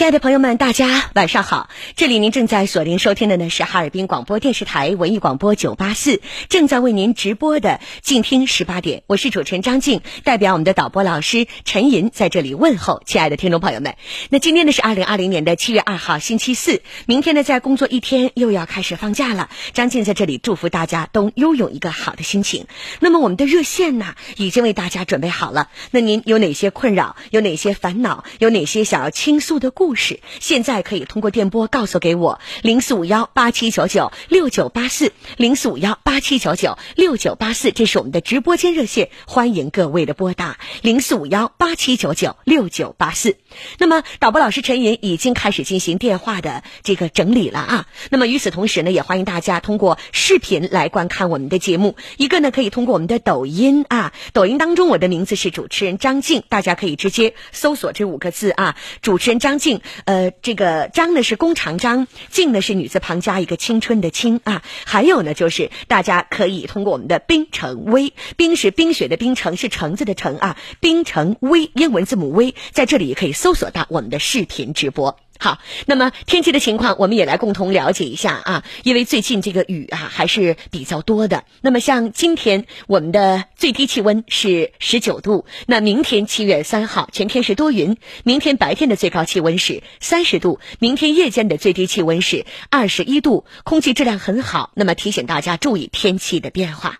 亲爱的朋友们，大家晚上好！这里您正在锁定收听的呢是哈尔滨广播电视台文艺广播九八四，正在为您直播的静听十八点。我是主持人张静，代表我们的导播老师陈银在这里问候亲爱的听众朋友们。那今天呢是二零二零年的七月二号星期四，明天呢在工作一天又要开始放假了。张静在这里祝福大家都拥有一个好的心情。那么我们的热线呢已经为大家准备好了。那您有哪些困扰？有哪些烦恼？有哪些想要倾诉的？故故事现在可以通过电波告诉给我零四五幺八七九九六九八四零四五幺八七九九六九八四，这是我们的直播间热线，欢迎各位的拨打零四五幺八七九九六九八四。那么导播老师陈云已经开始进行电话的这个整理了啊。那么与此同时呢，也欢迎大家通过视频来观看我们的节目。一个呢可以通过我们的抖音啊，抖音当中我的名字是主持人张静，大家可以直接搜索这五个字啊，主持人张静。呃，这个张呢是弓长张，静呢是女字旁加一个青春的青啊。还有呢，就是大家可以通过我们的冰城微，冰是冰雪的冰，城是橙子的橙啊。冰城微英文字母微在这里也可以搜索到我们的视频直播。好，那么天气的情况，我们也来共同了解一下啊。因为最近这个雨啊还是比较多的。那么像今天我们的最低气温是十九度，那明天七月三号全天是多云，明天白天的最高气温是三十度，明天夜间的最低气温是二十一度，空气质量很好。那么提醒大家注意天气的变化。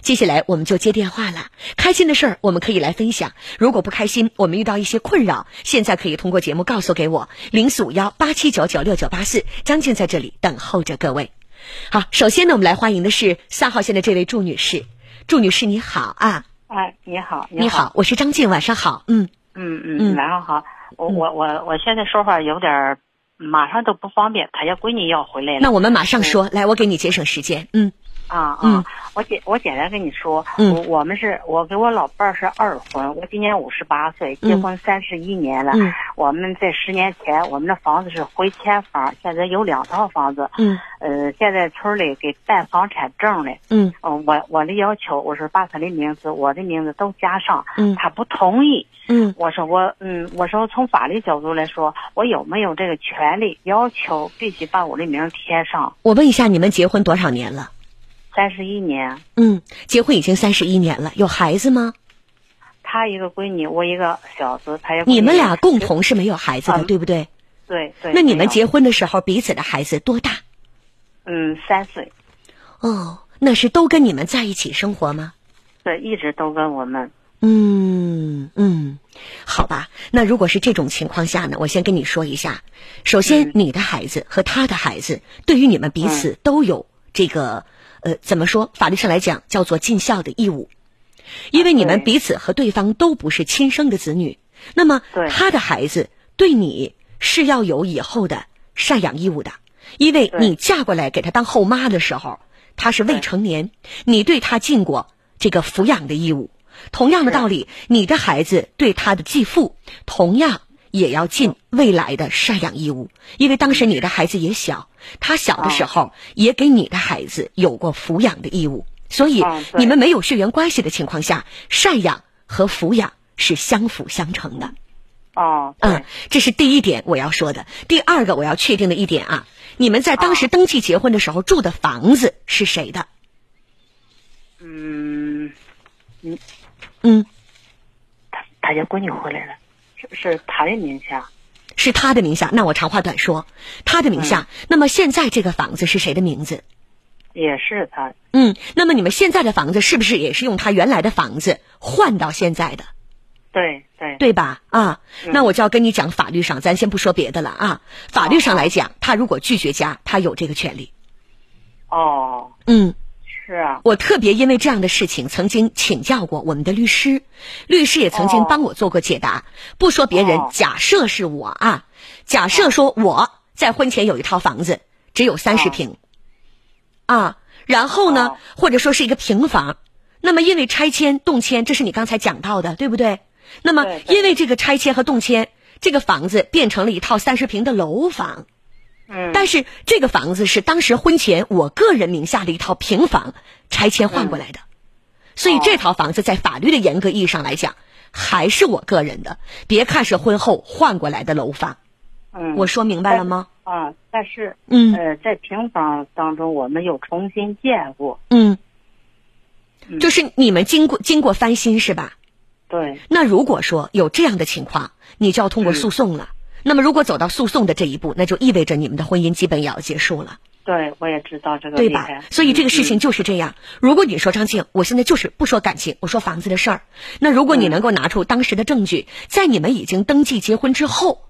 接下来我们就接电话了。开心的事儿我们可以来分享，如果不开心，我们遇到一些困扰，现在可以通过节目告诉给我零四五幺八七九九六九八四，张静在这里等候着各位。好，首先呢，我们来欢迎的是三号线的这位祝女士。祝女士你好啊！哎，你好，你好，我是张静，晚上好。嗯嗯嗯，晚上好。我我我我现在说话有点，马上都不方便，他家闺女要回来了。那我们马上说，来，我给你节省时间。嗯。啊啊！我简我简单跟你说，我我们是我跟我老伴儿是二婚，我今年五十八岁，结婚三十一年了。我们在十年前，我们的房子是回迁房，现在有两套房子。嗯，呃，现在村里给办房产证了。嗯，我我的要求，我说把他的名字、我的名字都加上。嗯，他不同意。嗯，我说我嗯，我说从法律角度来说，我有没有这个权利要求必须把我的名填上？我问一下，你们结婚多少年了？三十一年，嗯，结婚已经三十一年了，有孩子吗？他一个闺女，我一个小子，他也。你们俩共同是没有孩子的，对不对？对对。那你们结婚的时候，彼此的孩子多大？嗯，三岁。哦，那是都跟你们在一起生活吗？对，一直都跟我们。嗯嗯，好吧。那如果是这种情况下呢？我先跟你说一下，首先，你的孩子和他的孩子，对于你们彼此都有这个。呃，怎么说？法律上来讲，叫做尽孝的义务，因为你们彼此和对方都不是亲生的子女，那么他的孩子对你是要有以后的赡养义务的，因为你嫁过来给他当后妈的时候，他是未成年，你对他尽过这个抚养的义务。同样的道理，你的孩子对他的继父，同样也要尽未来的赡养义务，因为当时你的孩子也小。他小的时候也给你的孩子有过抚养的义务，所以你们没有血缘关系的情况下，赡养和抚养是相辅相成的。哦，嗯，这是第一点我要说的。第二个我要确定的一点啊，你们在当时登记结婚的时候住的房子是谁的？嗯，嗯嗯，他他家闺女回来了，是是他的名下。是他的名下，那我长话短说，他的名下。那么现在这个房子是谁的名字？也是他。嗯，那么你们现在的房子是不是也是用他原来的房子换到现在的？对对，对吧？啊，那我就要跟你讲法律上，咱先不说别的了啊。法律上来讲，他如果拒绝加，他有这个权利。哦。嗯。我特别因为这样的事情曾经请教过我们的律师，律师也曾经帮我做过解答。不说别人，假设是我啊，假设说我在婚前有一套房子，只有三十平，啊，然后呢，或者说是一个平房，那么因为拆迁动迁，这是你刚才讲到的，对不对？那么因为这个拆迁和动迁，这个房子变成了一套三十平的楼房。但是这个房子是当时婚前我个人名下的一套平房，拆迁换过来的，所以这套房子在法律的严格意义上来讲，还是我个人的。别看是婚后换过来的楼房，嗯，我说明白了吗？啊，但是，嗯，呃，在平房当中，我们又重新建过。嗯，就是你们经过经过翻新是吧？对。那如果说有这样的情况，你就要通过诉讼了。那么，如果走到诉讼的这一步，那就意味着你们的婚姻基本也要结束了。对，我也知道这个，对吧？所以这个事情就是这样。如果你说张静，我现在就是不说感情，我说房子的事儿。那如果你能够拿出当时的证据，在你们已经登记结婚之后，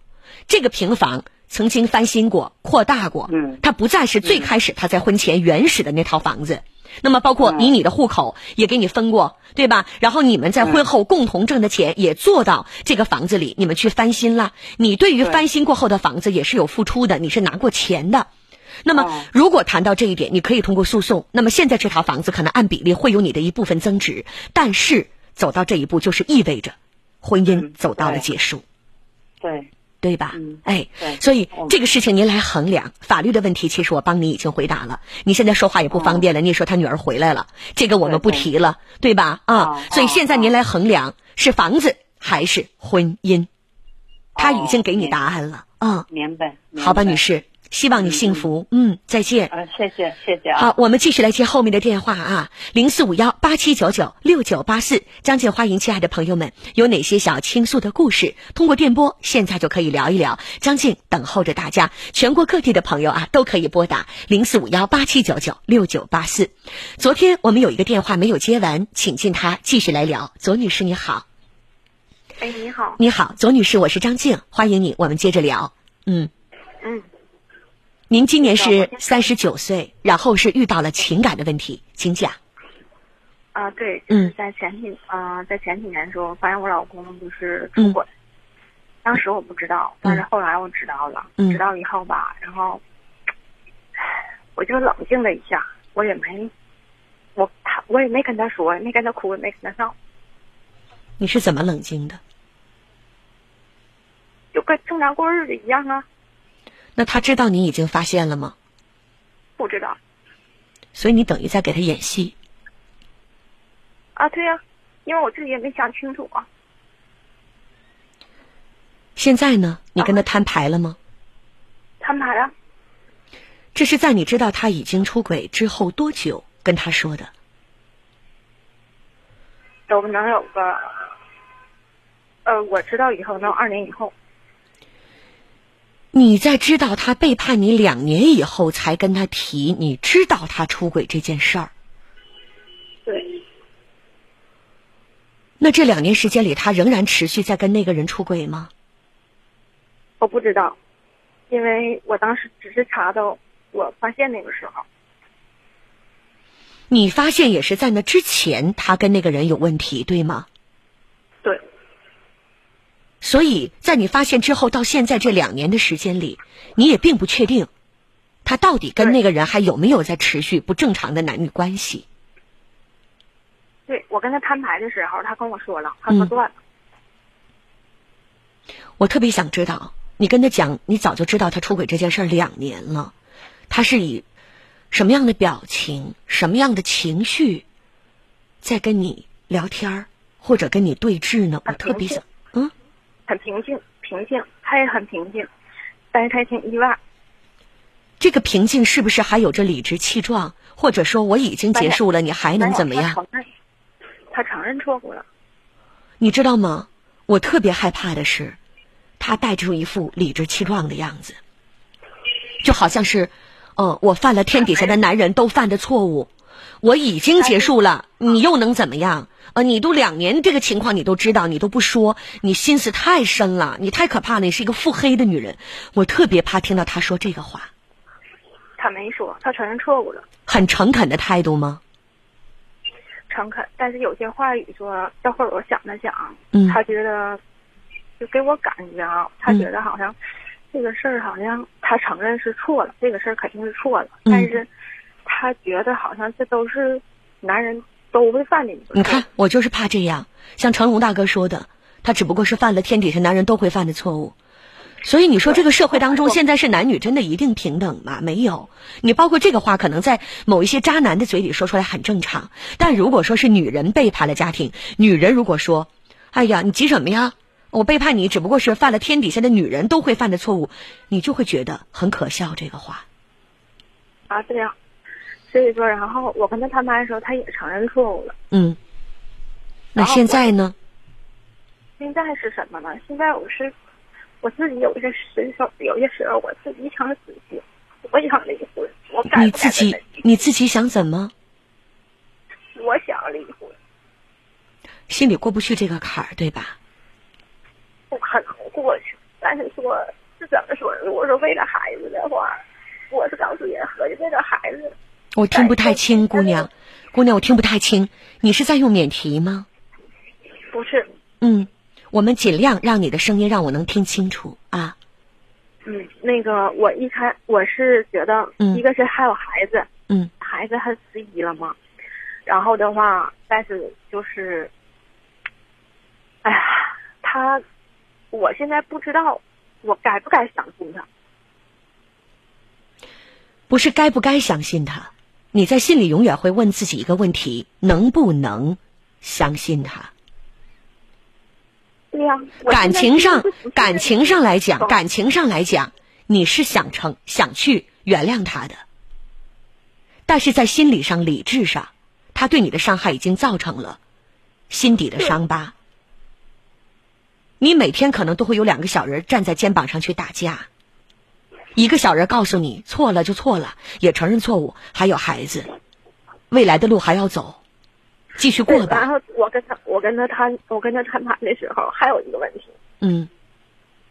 这个平房曾经翻新过、扩大过，嗯，它不再是最开始他在婚前原始的那套房子。那么，包括以你的户口也给你分过，对吧？然后你们在婚后共同挣的钱也做到这个房子里，你们去翻新了。你对于翻新过后的房子也是有付出的，你是拿过钱的。那么，如果谈到这一点，你可以通过诉讼。那么，现在这套房子可能按比例会有你的一部分增值，但是走到这一步，就是意味着婚姻走到了结束。对。对吧？哎，所以这个事情您来衡量。法律的问题，其实我帮你已经回答了。你现在说话也不方便了。你说他女儿回来了，这个我们不提了，对吧？啊，所以现在您来衡量是房子还是婚姻，他已经给你答案了。啊，明白。好吧，女士。希望你幸福，嗯，再见。啊，谢谢，谢谢啊。好，我们继续来接后面的电话啊，零四五幺八七九九六九八四。张静，欢迎亲爱的朋友们，有哪些想要倾诉的故事？通过电波，现在就可以聊一聊。张静等候着大家，全国各地的朋友啊，都可以拨打零四五幺八七九九六九八四。昨天我们有一个电话没有接完，请进他继续来聊。左女士你好。哎，你好。你好，左女士，我是张静，欢迎你，我们接着聊。嗯。嗯。您今年是三十九岁，然后是遇到了情感的问题，请讲。啊，对，就是在前几啊，在前几年的时候，发现我老公就是出轨，当时我不知道，但是后来我知道了，知道以后吧，然后我就冷静了一下，我也没，我他我也没跟他说，没跟他哭，也没跟他闹。你是怎么冷静的？就跟正常过日子一样啊。那他知道你已经发现了吗？不知道。所以你等于在给他演戏。啊，对呀，因为我自己也没想清楚啊。现在呢？你跟他摊牌了吗？摊牌了。这是在你知道他已经出轨之后多久跟他说的？都能有个，呃，我知道以后能二年以后。你在知道他背叛你两年以后，才跟他提你知道他出轨这件事儿。对。那这两年时间里，他仍然持续在跟那个人出轨吗？我不知道，因为我当时只是查到我发现那个时候。你发现也是在那之前，他跟那个人有问题，对吗？对。所以在你发现之后到现在这两年的时间里，你也并不确定，他到底跟那个人还有没有在持续不正常的男女关系。对我跟他摊牌的时候，他跟我说了，他说断了。我特别想知道，你跟他讲，你早就知道他出轨这件事两年了，他是以什么样的表情、什么样的情绪在跟你聊天或者跟你对峙呢？我特别想，嗯。很平静，平静，他也很平静，但是他挺意外。这个平静是不是还有着理直气壮？或者说我已经结束了，你还能怎么样？他承认，错误了。你知道吗？我特别害怕的是，他带着一副理直气壮的样子，就好像是，呃，我犯了天底下的男人都犯的错误，我已经结束了，你又能怎么样？呃，你都两年这个情况你都知道，你都不说，你心思太深了，你太可怕了，你是一个腹黑的女人，我特别怕听到他说这个话。他没说，他承认错误了。很诚恳的态度吗？诚恳，但是有些话语说，待会儿我想了想，嗯，他觉得，就给我感觉啊，他觉得好像这个事儿好像他承认是错了，这个事儿肯定是错了，但是他觉得好像这都是男人。都会犯的。你看，我就是怕这样。像成龙大哥说的，他只不过是犯了天底下男人都会犯的错误。所以你说这个社会当中现在是男女真的一定平等吗？没有。你包括这个话，可能在某一些渣男的嘴里说出来很正常。但如果说是女人背叛了家庭，女人如果说：“哎呀，你急什么呀？我背叛你只不过是犯了天底下的女人都会犯的错误，你就会觉得很可笑。这个话啊，这样，所以说，然后我跟他谈判的时候，他也承认错误了。嗯，那现在呢？现在是什么呢？现在我是我自己有些时候，有些时候我自己想死去，我想离婚。我你自己你自己想怎么？我想离婚。心里过不去这个坎儿，对吧？不可能过去，但是说是怎么说？如果说为了孩子的话，我是告诉人合计为了孩子。我听不太清，姑娘，姑娘，我听不太清。你是在用免提吗？不是。嗯。我们尽量让你的声音让我能听清楚啊。嗯，那个我一开我是觉得，一个是还有孩子，嗯，孩子他十一了嘛，然后的话，但是就是，哎呀，他，我现在不知道我该不该相信他。不是该不该相信他，你在心里永远会问自己一个问题：能不能相信他？对呀，感情上，感情上来讲，感情上来讲，你是想成想去原谅他的，但是在心理上、理智上，他对你的伤害已经造成了心底的伤疤。你每天可能都会有两个小人站在肩膀上去打架，一个小人告诉你错了就错了，也承认错误，还有孩子，未来的路还要走。继续过吧。然后我跟他，我跟他谈，我跟他谈判的时候，还有一个问题。嗯。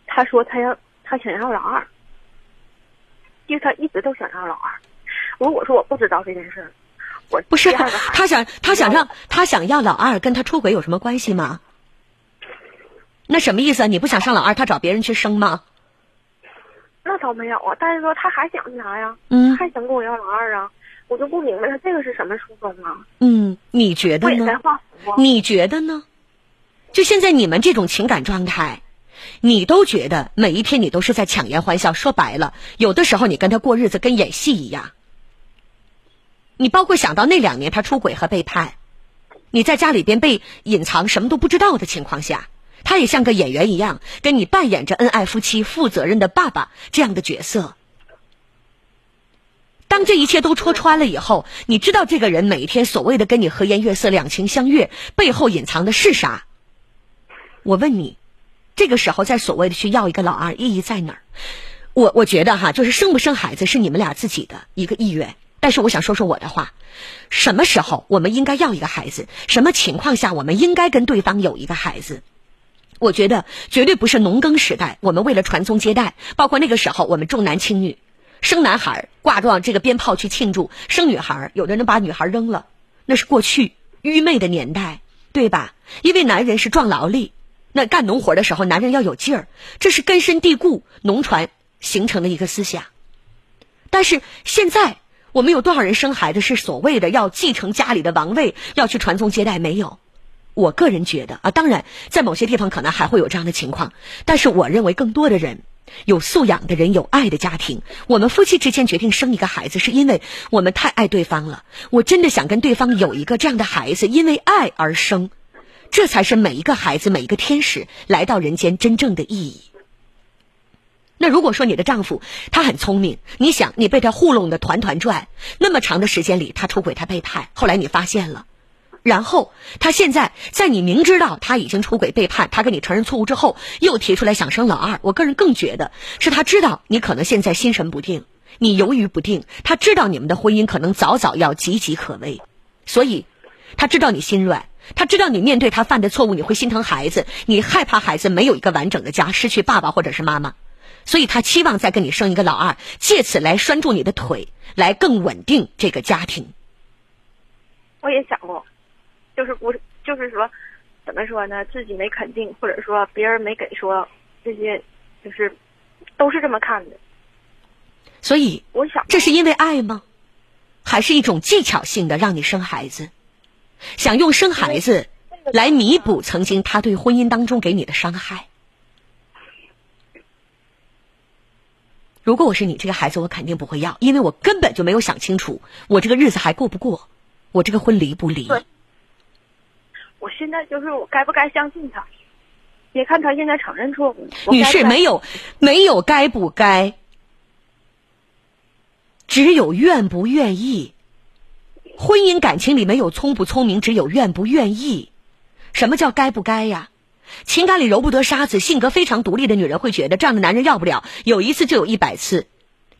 他说他要，他想要老二，因为他一直都想要老二。如果说我不知道这件事，我不是他想他想让他想要老二，跟他出轨有什么关系吗？那什么意思？你不想上老二，他找别人去生吗？那倒没有啊，但是说他还想啥呀？嗯，还想跟我要老二啊。我就不明白他这个是什么初衷啊？嗯，你觉得呢？你觉得呢？就现在你们这种情感状态，你都觉得每一天你都是在强颜欢笑。说白了，有的时候你跟他过日子跟演戏一样。你包括想到那两年他出轨和背叛，你在家里边被隐藏，什么都不知道的情况下，他也像个演员一样，跟你扮演着恩爱夫妻、负责任的爸爸这样的角色。当这一切都戳穿了以后，你知道这个人每一天所谓的跟你和颜悦色、两情相悦，背后隐藏的是啥？我问你，这个时候在所谓的去要一个老二，意义在哪儿？我我觉得哈，就是生不生孩子是你们俩自己的一个意愿。但是我想说说我的话，什么时候我们应该要一个孩子？什么情况下我们应该跟对方有一个孩子？我觉得绝对不是农耕时代，我们为了传宗接代，包括那个时候我们重男轻女。生男孩挂上这个鞭炮去庆祝，生女孩有的人把女孩扔了，那是过去愚昧的年代，对吧？因为男人是壮劳力，那干农活的时候，男人要有劲儿，这是根深蒂固农传形成的一个思想。但是现在我们有多少人生孩子是所谓的要继承家里的王位，要去传宗接代？没有。我个人觉得啊，当然在某些地方可能还会有这样的情况，但是我认为更多的人。有素养的人，有爱的家庭。我们夫妻之间决定生一个孩子，是因为我们太爱对方了。我真的想跟对方有一个这样的孩子，因为爱而生，这才是每一个孩子、每一个天使来到人间真正的意义。那如果说你的丈夫他很聪明，你想你被他糊弄的团团转，那么长的时间里他出轨他背叛，后来你发现了。然后他现在在你明知道他已经出轨背叛，他跟你承认错误之后，又提出来想生老二。我个人更觉得是他知道你可能现在心神不定，你犹豫不定。他知道你们的婚姻可能早早要岌岌可危，所以他知道你心软，他知道你面对他犯的错误你会心疼孩子，你害怕孩子没有一个完整的家，失去爸爸或者是妈妈，所以他期望再跟你生一个老二，借此来拴住你的腿，来更稳定这个家庭。我也想过。就是不是，就是说，怎么说呢？自己没肯定，或者说别人没给说，这些，就是都是这么看的。所以，我想，这是因为爱吗？还是一种技巧性的让你生孩子，想用生孩子来弥补曾经他对婚姻当中给你的伤害？如果我是你，这个孩子我肯定不会要，因为我根本就没有想清楚，我这个日子还过不过，我这个婚离不离？我现在就是我该不该相信他？别看他现在承认错误。女士，没有没有该不该，只有愿不愿意。婚姻感情里没有聪不聪明，只有愿不愿意。什么叫该不该呀？情感里揉不得沙子，性格非常独立的女人会觉得这样的男人要不了，有一次就有一百次。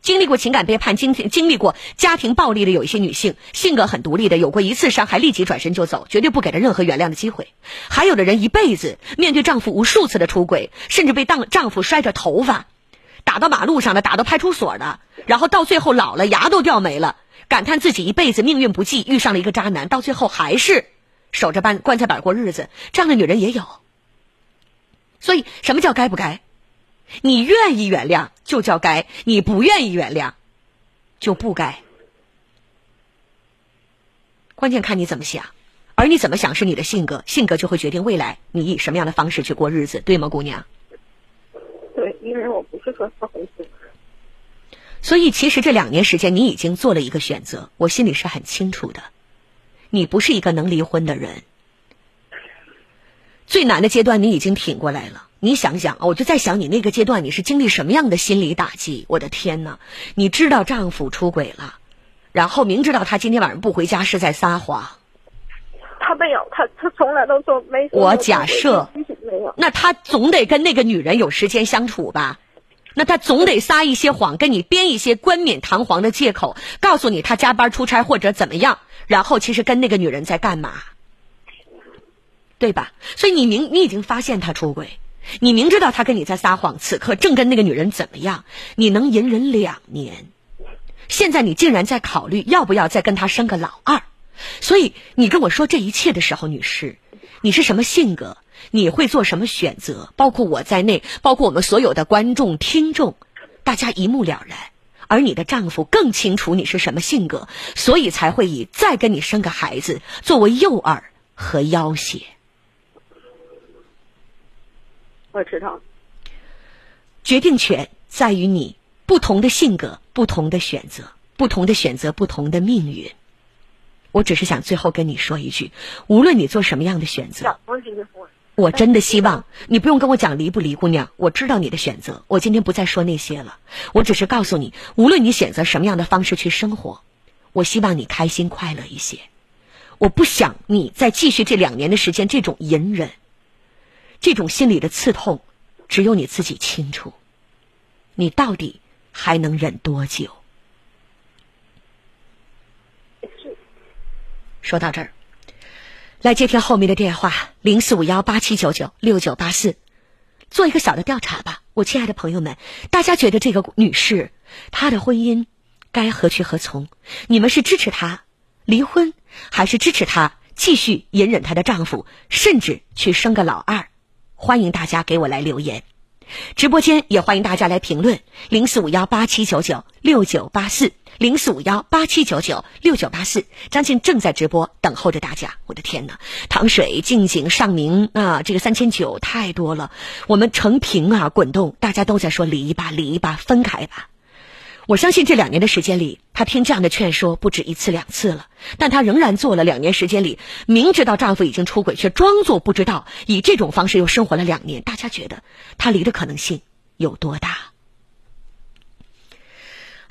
经历过情感背叛、经经历过家庭暴力的有一些女性，性格很独立的，有过一次伤害立即转身就走，绝对不给她任何原谅的机会。还有的人一辈子面对丈夫无数次的出轨，甚至被当丈夫摔着头发，打到马路上的，打到派出所的，然后到最后老了牙都掉没了，感叹自己一辈子命运不济，遇上了一个渣男，到最后还是守着棺棺材板过日子。这样的女人也有。所以，什么叫该不该？你愿意原谅就叫该，你不愿意原谅就不该。关键看你怎么想，而你怎么想是你的性格，性格就会决定未来你以什么样的方式去过日子，对吗，姑娘？对，因为我不是说不回去。所以，其实这两年时间，你已经做了一个选择，我心里是很清楚的。你不是一个能离婚的人，最难的阶段你已经挺过来了。你想想啊，我就在想你那个阶段你是经历什么样的心理打击？我的天哪！你知道丈夫出轨了，然后明知道他今天晚上不回家是在撒谎。他没有，他他从来都说没。我假设没有，那他总得跟那个女人有时间相处吧？那他总得撒一些谎，跟你编一些冠冕堂皇的借口，告诉你他加班出差或者怎么样，然后其实跟那个女人在干嘛？对吧？所以你明你已经发现他出轨。你明知道他跟你在撒谎，此刻正跟那个女人怎么样？你能隐忍两年，现在你竟然在考虑要不要再跟他生个老二？所以你跟我说这一切的时候，女士，你是什么性格？你会做什么选择？包括我在内，包括我们所有的观众、听众，大家一目了然。而你的丈夫更清楚你是什么性格，所以才会以再跟你生个孩子作为诱饵和要挟。我知道，决定权在于你。不同的性格，不同的选择，不同的选择，不同的命运。我只是想最后跟你说一句：无论你做什么样的选择，我真的希望你不用跟我讲离不离，姑娘。我知道你的选择，我今天不再说那些了。我只是告诉你，无论你选择什么样的方式去生活，我希望你开心快乐一些。我不想你再继续这两年的时间这种隐忍。这种心里的刺痛，只有你自己清楚。你到底还能忍多久？说到这儿，来接听后面的电话：零四五幺八七九九六九八四，做一个小的调查吧，我亲爱的朋友们，大家觉得这个女士她的婚姻该何去何从？你们是支持她离婚，还是支持她继续隐忍她的丈夫，甚至去生个老二？欢迎大家给我来留言，直播间也欢迎大家来评论零四五幺八七九九六九八四零四五幺八七九九六九八四。张静正在直播等候着大家。我的天哪，糖水、静静、尚明啊，这个三千九太多了，我们成屏啊滚动，大家都在说离吧离吧，分开吧。我相信这两年的时间里，她听这样的劝说不止一次两次了，但她仍然做了两年时间里明知道丈夫已经出轨，却装作不知道，以这种方式又生活了两年。大家觉得她离的可能性有多大？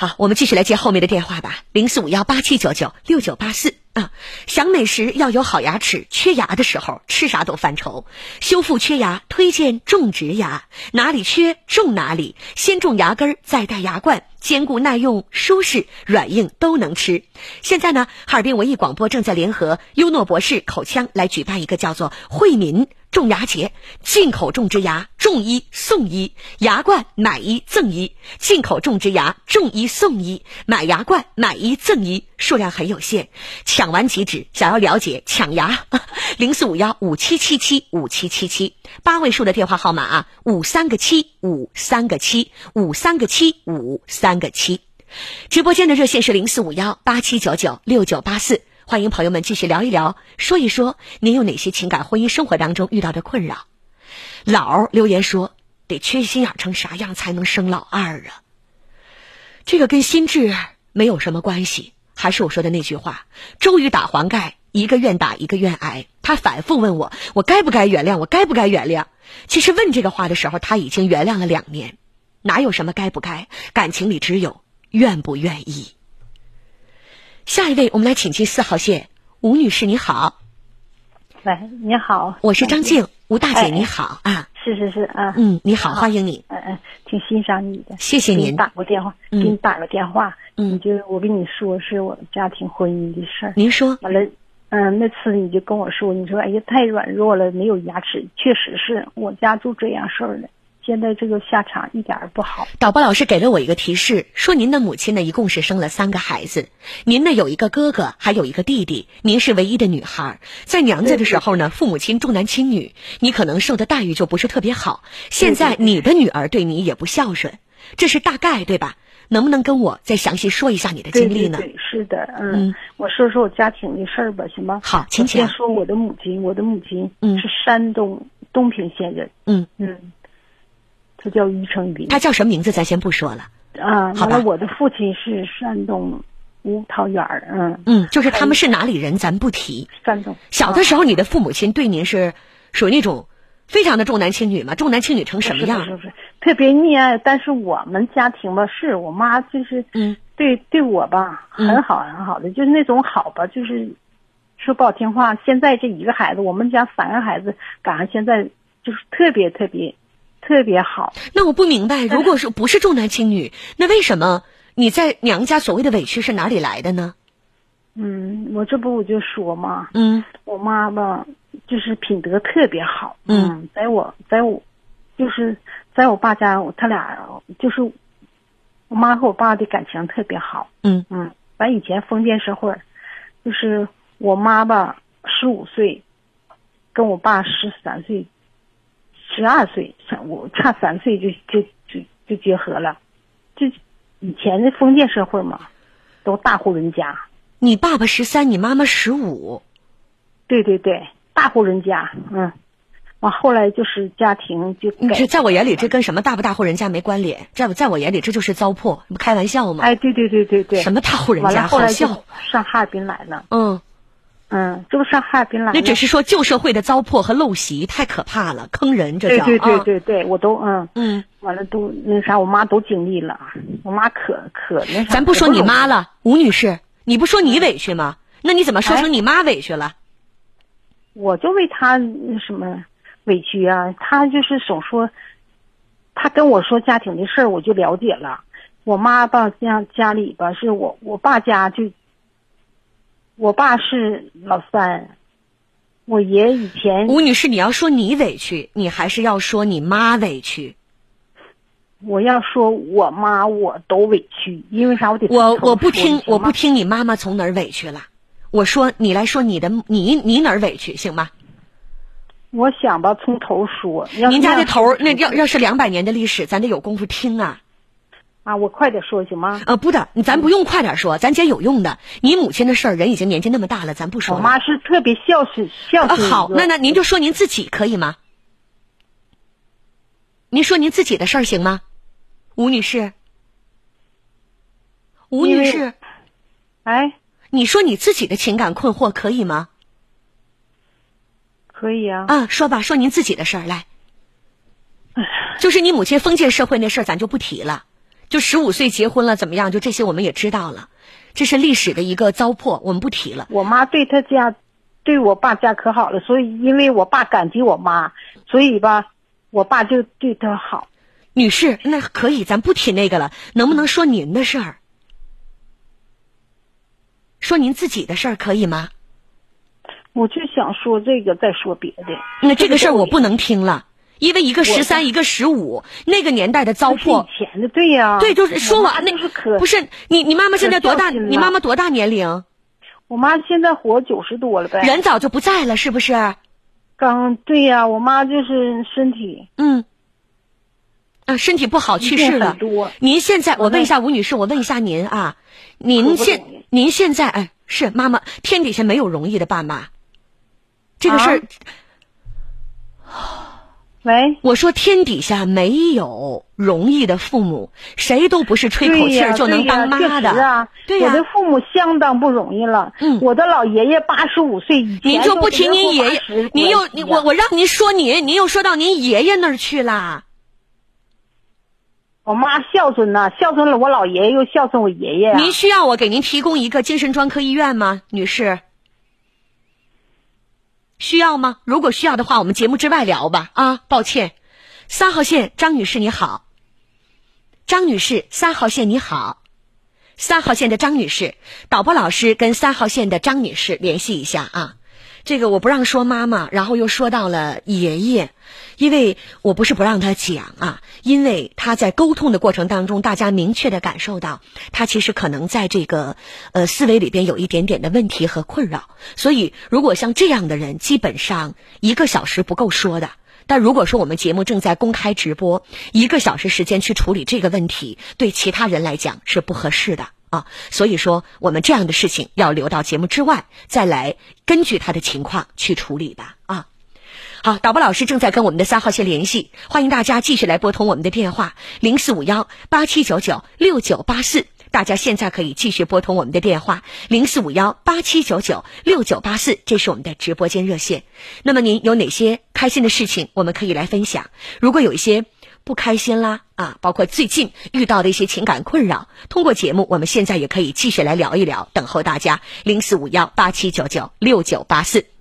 好，我们继续来接后面的电话吧，零四五幺八七九九六九八四。啊，想美食要有好牙齿，缺牙的时候吃啥都犯愁。修复缺牙，推荐种植牙，哪里缺种哪里，先种牙根再戴牙冠，坚固耐用，舒适软硬都能吃。现在呢，哈尔滨文艺广播正在联合优诺博士口腔来举办一个叫做“惠民”。种牙节，进口种植牙，种一送一，牙冠买一赠一；进口种植牙，种一送一，买牙冠买一赠一，数量很有限，抢完即止。想要了解抢牙，零四五幺五七七七五七七七，八位数的电话号码啊，五三个七五三个七五三个七五三个七。直播间的热线是零四五幺八七九九六九八四。欢迎朋友们继续聊一聊，说一说您有哪些情感婚姻生活当中遇到的困扰。老留言说：“得缺心眼成啥样才能生老二啊？”这个跟心智没有什么关系。还是我说的那句话：“周瑜打黄盖，一个愿打一个愿挨。他反复问我，我该不该原谅？我该不该原谅？其实问这个话的时候，他已经原谅了两年，哪有什么该不该？感情里只有愿不愿意。下一位，我们来请进四号线，吴女士，你好。喂，你好，我是张静，吴大姐，你好啊。是是是啊。嗯，你好，欢迎你。嗯嗯，挺欣赏你的。谢谢您。打过电话，给你打个电话。嗯。你就我跟你说，是我家庭婚姻的事儿。您说。完了。嗯，那次你就跟我说，你说哎呀太软弱了，没有牙齿，确实是我家就这样事儿的。现在这个下场一点儿不好。导播老师给了我一个提示，说您的母亲呢一共是生了三个孩子，您呢有一个哥哥，还有一个弟弟，您是唯一的女孩，在娘家的时候呢，父母亲重男轻女，你可能受的待遇就不是特别好。现在你的女儿对你也不孝顺，这是大概对吧？能不能跟我再详细说一下你的经历呢？对，是的，嗯，我说说我家庭的事儿吧，行吗？好，请讲。先说我的母亲，我的母亲是山东东平县人，嗯嗯，他叫于成云。他叫什么名字？咱先不说了。啊，好吧。我的父亲是山东吴桃园儿，嗯嗯，就是他们是哪里人，咱不提。山东。小的时候，你的父母亲对您是属于那种。非常的重男轻女嘛，重男轻女成什么样？是不是特别溺爱？但是我们家庭吧，是我妈就是，嗯，对对我吧，很好很好的，就是那种好吧，就是说不好听话。现在这一个孩子，我们家三个孩子，赶上现在就是特别特别特别好。那我不明白，如果说不是重男轻女，那为什么你在娘家所谓的委屈是哪里来的呢？嗯，我这不我就说嘛，嗯，我妈吧。就是品德特别好，嗯，在我，在我，就是在我爸家，他俩就是我妈和我爸的感情特别好，嗯嗯。咱以前封建社会，就是我妈吧，十五岁，跟我爸十三岁，十二岁，我差三岁就就就就结合了，就以前的封建社会嘛，都大户人家。你爸爸十三，你妈妈十五，对对对。大户人家，嗯，完后来就是家庭就这，在我眼里这跟什么大不大户人家没关联，在在我眼里这就是糟粕，不开玩笑吗？哎，对对对对对，什么大户人家好笑？上哈尔滨来了，嗯嗯，这不上哈尔滨来？那只是说旧社会的糟粕和陋习太可怕了，坑人，这叫对对对对对，我都嗯嗯，完了都那啥，我妈都经历了，我妈可可那啥。咱不说你妈了，吴女士，你不说你委屈吗？那你怎么说成你妈委屈了？我就为她那什么委屈啊！她就是总说，她跟我说家庭的事儿，我就了解了。我妈吧家家里吧是我我爸家就，我爸是老三，我爷以前吴女士，你要说你委屈，你还是要说你妈委屈？我要说我妈我都委屈，因为啥？我得我我不听我不听你妈妈从哪儿委屈了。我说你来说你的你你哪儿委屈行吗？我想吧，从头说。您家的头那要要是两百年的历史，咱得有功夫听啊。啊，我快点说行吗？呃，不的，咱不用快点说，咱姐有用的。你母亲的事儿，人已经年纪那么大了，咱不说。我妈是特别孝顺孝顺。好，那那您就说您自己可以吗？您说您自己的事儿行吗？吴女士。吴女士。哎。你说你自己的情感困惑可以吗？可以啊。啊，说吧，说您自己的事儿来。就是你母亲封建社会那事儿，咱就不提了。就十五岁结婚了，怎么样？就这些我们也知道了，这是历史的一个糟粕，我们不提了。我妈对他家，对我爸家可好了，所以因为我爸感激我妈，所以吧，我爸就对他好。女士，那可以，咱不提那个了，能不能说您的事儿？说您自己的事儿可以吗？我就想说这个，再说别的。那这个事儿我不能听了，因为一个十三，一个十五，那个年代的糟粕。以前的对呀。对，就是说完那不是你，你妈妈现在多大？你妈妈多大年龄？我妈现在活九十多了呗。人早就不在了，是不是？刚对呀，我妈就是身体。嗯。啊，身体不好去世了。您现在，我问一下吴女士，我问一下您啊，您现您现在哎，是妈妈，天底下没有容易的爸妈，这个事儿，喂，我说天底下没有容易的父母，谁都不是吹口气就能当妈的。对呀，我的父母相当不容易了。嗯，我的老爷爷八十五岁，您就不提您爷爷，您又你我我让您说您，您又说到您爷爷那儿去啦。我妈孝顺呐，孝顺了我老爷爷，又孝顺我爷爷。您需要我给您提供一个精神专科医院吗，女士？需要吗？如果需要的话，我们节目之外聊吧。啊，抱歉，三号线张女士你好，张女士，三号线你好，三号线的张女士，导播老师跟三号线的张女士联系一下啊。这个我不让说妈妈，然后又说到了爷爷，因为我不是不让他讲啊，因为他在沟通的过程当中，大家明确的感受到他其实可能在这个呃思维里边有一点点的问题和困扰，所以如果像这样的人，基本上一个小时不够说的。但如果说我们节目正在公开直播，一个小时时间去处理这个问题，对其他人来讲是不合适的。啊，所以说我们这样的事情要留到节目之外再来根据他的情况去处理吧啊。好，导播老师正在跟我们的三号线联系，欢迎大家继续来拨通我们的电话零四五幺八七九九六九八四。大家现在可以继续拨通我们的电话零四五幺八七九九六九八四，这是我们的直播间热线。那么您有哪些开心的事情，我们可以来分享？如果有一些。不开心啦啊！包括最近遇到的一些情感困扰，通过节目，我们现在也可以继续来聊一聊。等候大家，零四五幺八七九九六九八四。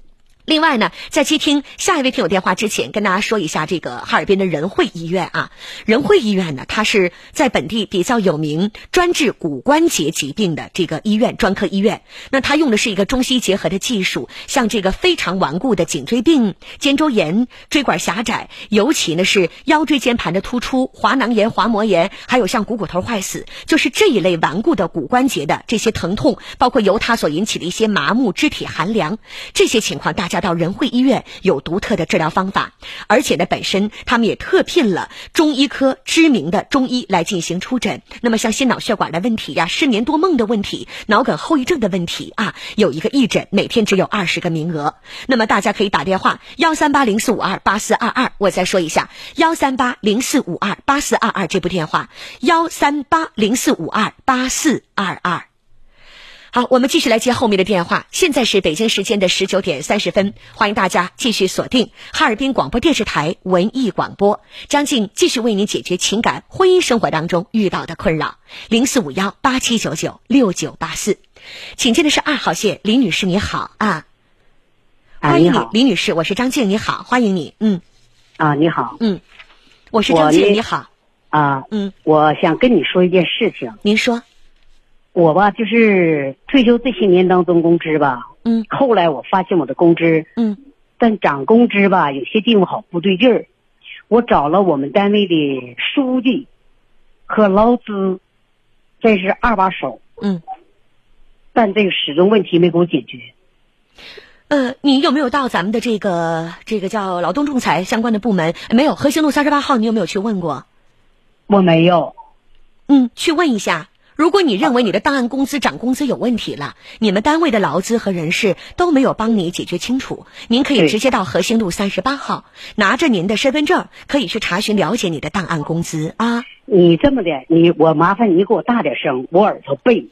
另外呢，在接听下一位听友电话之前，跟大家说一下这个哈尔滨的仁惠医院啊。仁惠医院呢，它是在本地比较有名、专治骨关节疾病的这个医院专科医院。那它用的是一个中西结合的技术，像这个非常顽固的颈椎病、肩周炎、椎管狭窄，尤其呢是腰椎间盘的突出、滑囊炎、滑膜炎，还有像股骨头坏死，就是这一类顽固的骨关节的这些疼痛，包括由它所引起的一些麻木、肢体寒凉这些情况，大家。到仁惠医院有独特的治疗方法，而且呢，本身他们也特聘了中医科知名的中医来进行出诊。那么，像心脑血管的问题呀、失眠多梦的问题、脑梗后遗症的问题啊，有一个义诊，每天只有二十个名额。那么，大家可以打电话幺三八零四五二八四二二，我再说一下幺三八零四五二八四二二这部电话幺三八零四五二八四二二。好，我们继续来接后面的电话。现在是北京时间的十九点三十分，欢迎大家继续锁定哈尔滨广播电视台文艺广播，张静继续为您解决情感、婚姻生活当中遇到的困扰。零四五幺八七九九六九八四，请接的是二号线，李女士，你好啊，欢迎你，李女士，我是张静，你好，欢迎你，嗯，啊，你好，嗯，我是张静，你好，啊，嗯，我想跟你说一件事情，您说。我吧，就是退休这些年当中工资吧，嗯，后来我发现我的工资，嗯，但涨工资吧，有些地方好不对劲儿。我找了我们单位的书记和劳资，这是二把手，嗯，但这个始终问题没给我解决。呃，你有没有到咱们的这个这个叫劳动仲裁相关的部门？没有，和兴路三十八号，你有没有去问过？我没有。嗯，去问一下。如果你认为你的档案工资涨工资有问题了，你们单位的劳资和人事都没有帮你解决清楚，您可以直接到和兴路三十八号，拿着您的身份证，可以去查询了解你的档案工资啊。你这么的，你我麻烦你给我大点声，我耳朵背。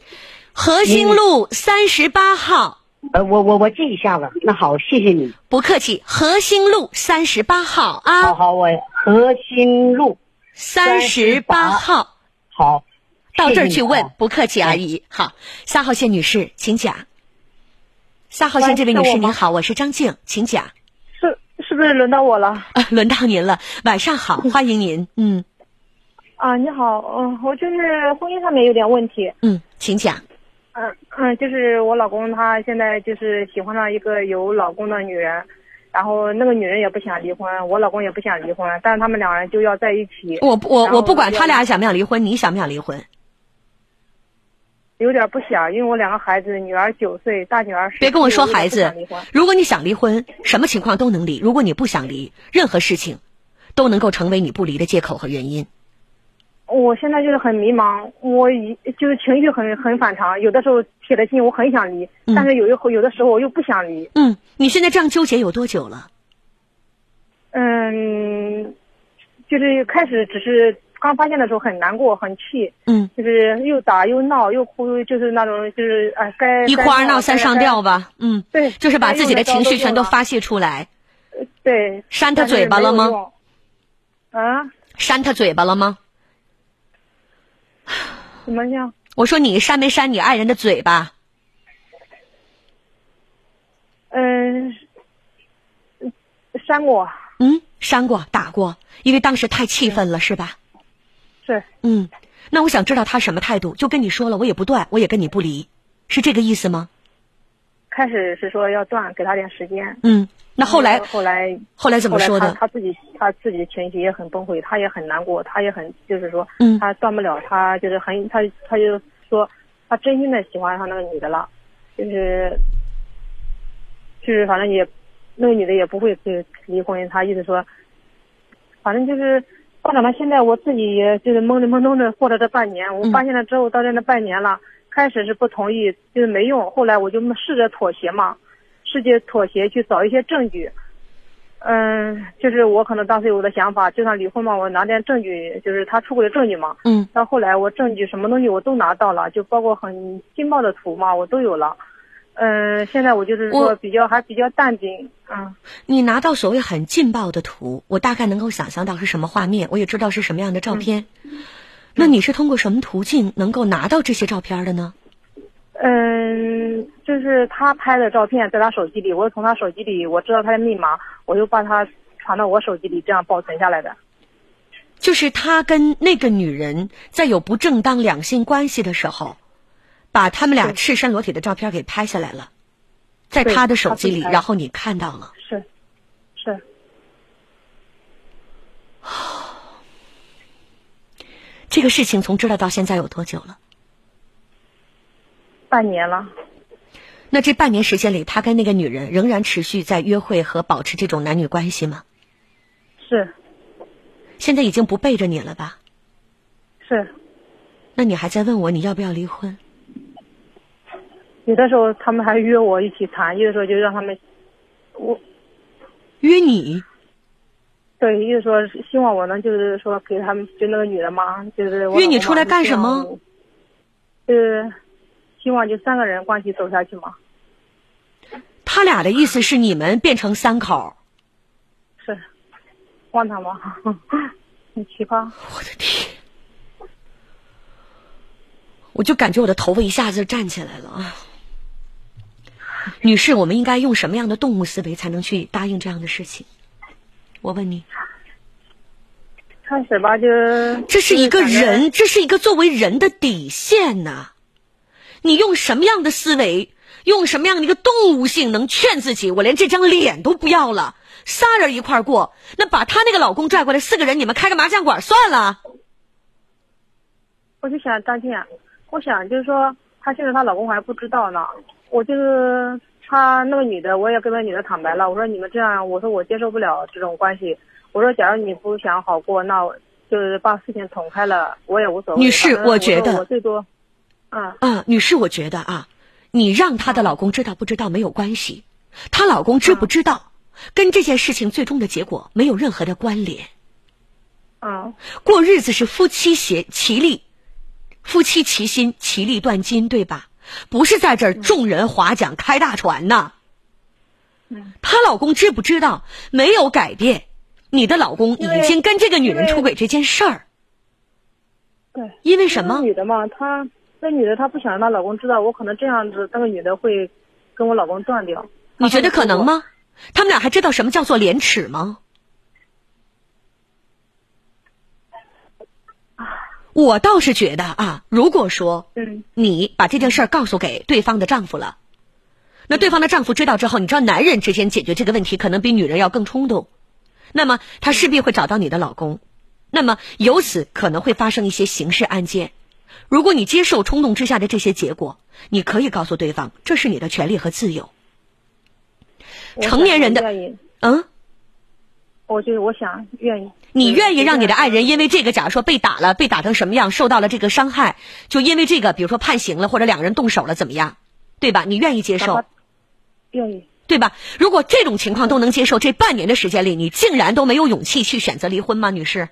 和兴路三十八号。呃，我我我记一下子。那好，谢谢你。不客气。和兴路三十八号啊。好好，我和兴路三十八号。好。到这儿去问，不客气，阿姨。好，三号线女士，请讲。三号线这位女士您好，我是张静，请讲。是是不是轮到我了？啊，轮到您了。晚上好，欢迎您。嗯。啊，你好，嗯，我就是婚姻上面有点问题。嗯，请讲。嗯嗯，就是我老公他现在就是喜欢上一个有老公的女人，然后那个女人也不想离婚，我老公也不想离婚，但是他们两人就要在一起。我我我不管他俩想不想离婚，你想不想离婚？有点不想，因为我两个孩子，女儿九岁，大女儿。别跟我说孩子，如果你想离婚，什么情况都能离；如果你不想离，任何事情都能够成为你不离的借口和原因。我现在就是很迷茫，我一就是情绪很很反常，有的时候铁了心我很想离，但是有一有的时候我又不想离。嗯，你现在这样纠结有多久了？嗯，就是开始只是刚发现的时候很难过很气，嗯，就是又打又闹又哭，就是那种就是哎该一哭二闹三上吊吧，嗯，对，就是把自己的情绪全都发泄出来，对，扇他嘴巴了吗？啊，扇他嘴巴了吗？怎么样？我说你扇没扇你爱人的嘴巴？嗯，扇过。嗯，扇过，打过，因为当时太气愤了，是吧？是。嗯，那我想知道他什么态度？就跟你说了，我也不断，我也跟你不离，是这个意思吗？开始是说要断，给他点时间。嗯，那后来后来后来怎么说的？他自己他自己的情绪也很崩溃，他也很难过，他也很就是说，嗯，他断不了，他就是很他他就说他真心的喜欢上那个女的了，就是就是反正也。那个女的也不会去离婚，他意思说，反正就是发展到现在，我自己也就是懵里懵懂的过了这半年。我发现了之后，到现在半年了，开始是不同意，就是没用。后来我就试着妥协嘛，试着妥协去找一些证据。嗯，就是我可能当时有的想法，就算离婚嘛，我拿点证据，就是他出轨的证据嘛。嗯。到后来我证据什么东西我都拿到了，就包括很劲爆的图嘛，我都有了。嗯，现在我就是说比较还比较淡定啊。你拿到所谓很劲爆的图，我大概能够想象到是什么画面，我也知道是什么样的照片。那你是通过什么途径能够拿到这些照片的呢？嗯，就是他拍的照片在他手机里，我从他手机里我知道他的密码，我就把他传到我手机里，这样保存下来的。就是他跟那个女人在有不正当两性关系的时候。把他们俩赤身裸体的照片给拍下来了，在他的手机里，然后你看到了。是，是。这个事情从知道到现在有多久了？半年了。那这半年时间里，他跟那个女人仍然持续在约会和保持这种男女关系吗？是。现在已经不背着你了吧？是。那你还在问我你要不要离婚？有的时候他们还约我一起谈，有的时候就让他们我约你，对，意思说希望我能就是说给他们就那个女的嘛，就是约你出来干什么？呃，希望就三个人关系走下去嘛。他俩的意思是你们变成三口？是，荒唐吗？很 奇葩。我的天！我就感觉我的头发一下子站起来了啊！女士，我们应该用什么样的动物思维才能去答应这样的事情？我问你。开始吧，就这是一个人，这是一个作为人的底线呐。你用什么样的思维，用什么样的一个动物性，能劝自己？我连这张脸都不要了，仨人一块过，那把她那个老公拽过来，四个人你们开个麻将馆算了。我就想当天，我想就是说，她现在她老公还不知道呢。我就是他那个女的，我也跟那女的坦白了。我说你们这样，我说我接受不了这种关系。我说假如你不想好过，那就是把事情捅开了，我也无所谓。女士，我觉得我最多，嗯嗯，女士，我觉得啊，你让她的老公知道不知道没有关系，她老公知不知道，跟这件事情最终的结果没有任何的关联。嗯，过日子是夫妻协其利，夫妻齐心，其利断金，对吧？不是在这儿众人划桨开大船呐。她老公知不知道？没有改变。你的老公已经跟这个女人出轨这件事儿。对。因为什么？女的嘛，她那女的她不想让她老公知道，我可能这样子，那个女的会跟我老公断掉。你觉得可能吗？他们俩还知道什么叫做廉耻吗？我倒是觉得啊，如果说，嗯，你把这件事儿告诉给对方的丈夫了，那对方的丈夫知道之后，你知道男人之间解决这个问题可能比女人要更冲动，那么他势必会找到你的老公，那么由此可能会发生一些刑事案件。如果你接受冲动之下的这些结果，你可以告诉对方，这是你的权利和自由。成年人的，嗯。我就我想愿意，你愿意让你的爱人因为这个，假如说被打了，被打成什么样，受到了这个伤害，就因为这个，比如说判刑了，或者两个人动手了，怎么样，对吧？你愿意接受？愿意。对吧？如果这种情况都能接受，这半年的时间里，你竟然都没有勇气去选择离婚吗，女士？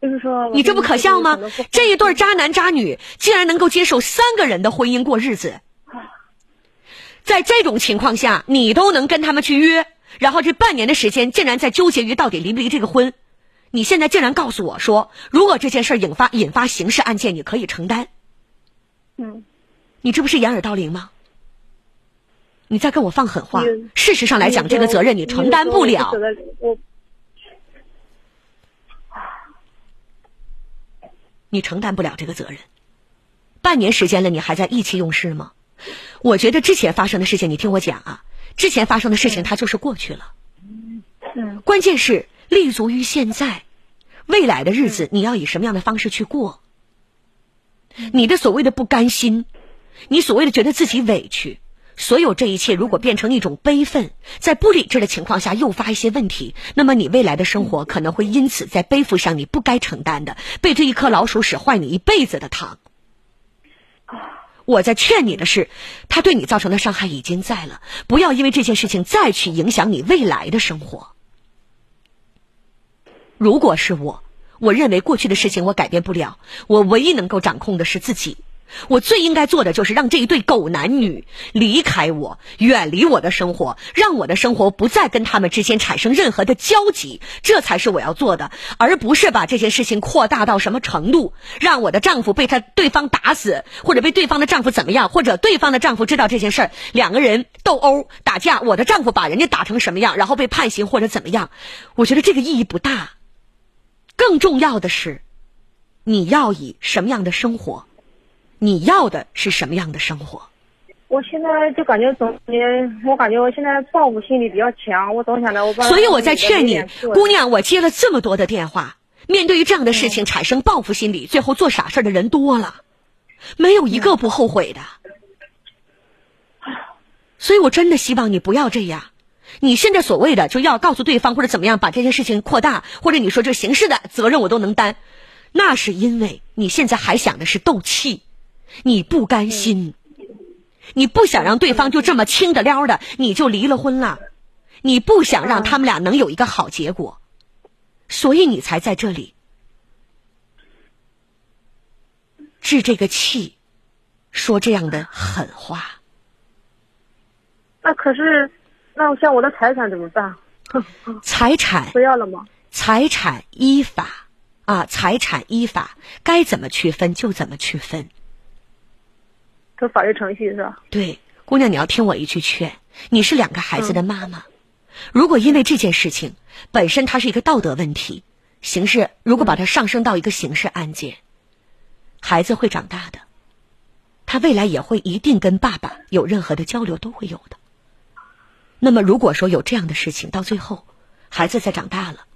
就是说，你这不可笑吗？这一对渣男渣女竟然能够接受三个人的婚姻过日子，在这种情况下，你都能跟他们去约，然后这半年的时间竟然在纠结于到底离不离这个婚，你现在竟然告诉我说，如果这件事引发引发刑事案件，你可以承担。嗯，你这不是掩耳盗铃吗？你在跟我放狠话。事实上来讲，这个责任你承担不了。你承担不了这个责任。半年时间了，你还在意气用事吗？我觉得之前发生的事情，你听我讲啊，之前发生的事情它就是过去了。嗯。关键是立足于现在，未来的日子你要以什么样的方式去过？你的所谓的不甘心，你所谓的觉得自己委屈。所有这一切，如果变成一种悲愤，在不理智的情况下诱发一些问题，那么你未来的生活可能会因此在背负上你不该承担的，被这一颗老鼠屎坏你一辈子的糖。我在劝你的是，他对你造成的伤害已经在了，不要因为这件事情再去影响你未来的生活。如果是我，我认为过去的事情我改变不了，我唯一能够掌控的是自己。我最应该做的就是让这一对狗男女离开我，远离我的生活，让我的生活不再跟他们之间产生任何的交集，这才是我要做的，而不是把这件事情扩大到什么程度，让我的丈夫被他对方打死，或者被对方的丈夫怎么样，或者对方的丈夫知道这件事儿，两个人斗殴打架，我的丈夫把人家打成什么样，然后被判刑或者怎么样，我觉得这个意义不大。更重要的是，你要以什么样的生活？你要的是什么样的生活？我现在就感觉总，我感觉我现在报复心理比较强，我总想着我。所以我在劝你，姑娘，我接了这么多的电话，面对于这样的事情产生报复心理，最后做傻事的人多了，没有一个不后悔的。所以我真的希望你不要这样。你现在所谓的就要告诉对方或者怎么样，把这件事情扩大，或者你说这刑事的责任我都能担，那是因为你现在还想的是斗气。你不甘心，你不想让对方就这么轻的撩的你就离了婚了，你不想让他们俩能有一个好结果，所以你才在这里置这个气，说这样的狠话。那可是，那像我的财产怎么办？财产 不要了吗？财产依法啊，财产依法该怎么区分就怎么区分。走法律程序是吧？对，姑娘，你要听我一句劝。你是两个孩子的妈妈，如果因为这件事情本身它是一个道德问题，刑事如果把它上升到一个刑事案件，孩子会长大的，他未来也会一定跟爸爸有任何的交流都会有的。那么如果说有这样的事情，到最后孩子再长大了，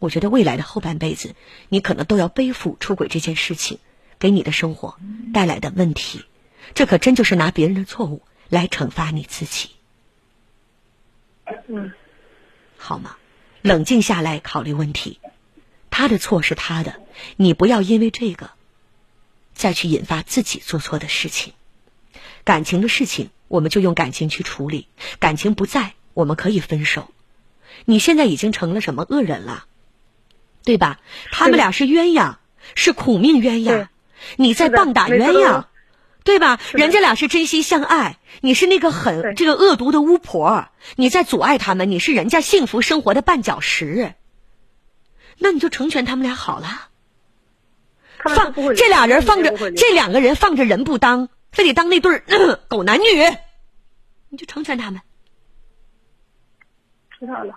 我觉得未来的后半辈子，你可能都要背负出轨这件事情给你的生活带来的问题。这可真就是拿别人的错误来惩罚你自己，嗯，好吗？冷静下来考虑问题，他的错是他的，你不要因为这个再去引发自己做错的事情。感情的事情，我们就用感情去处理；感情不在，我们可以分手。你现在已经成了什么恶人了，对吧？他们俩是鸳鸯，是苦命鸳鸯，你在棒打鸳鸯。对吧？人家俩是真心相爱，你是那个很这个恶毒的巫婆，你在阻碍他们，你是人家幸福生活的绊脚石。那你就成全他们俩好了。放这俩人放着，这两个人放着人不当，非得当那对狗男女，你就成全他们。知道了，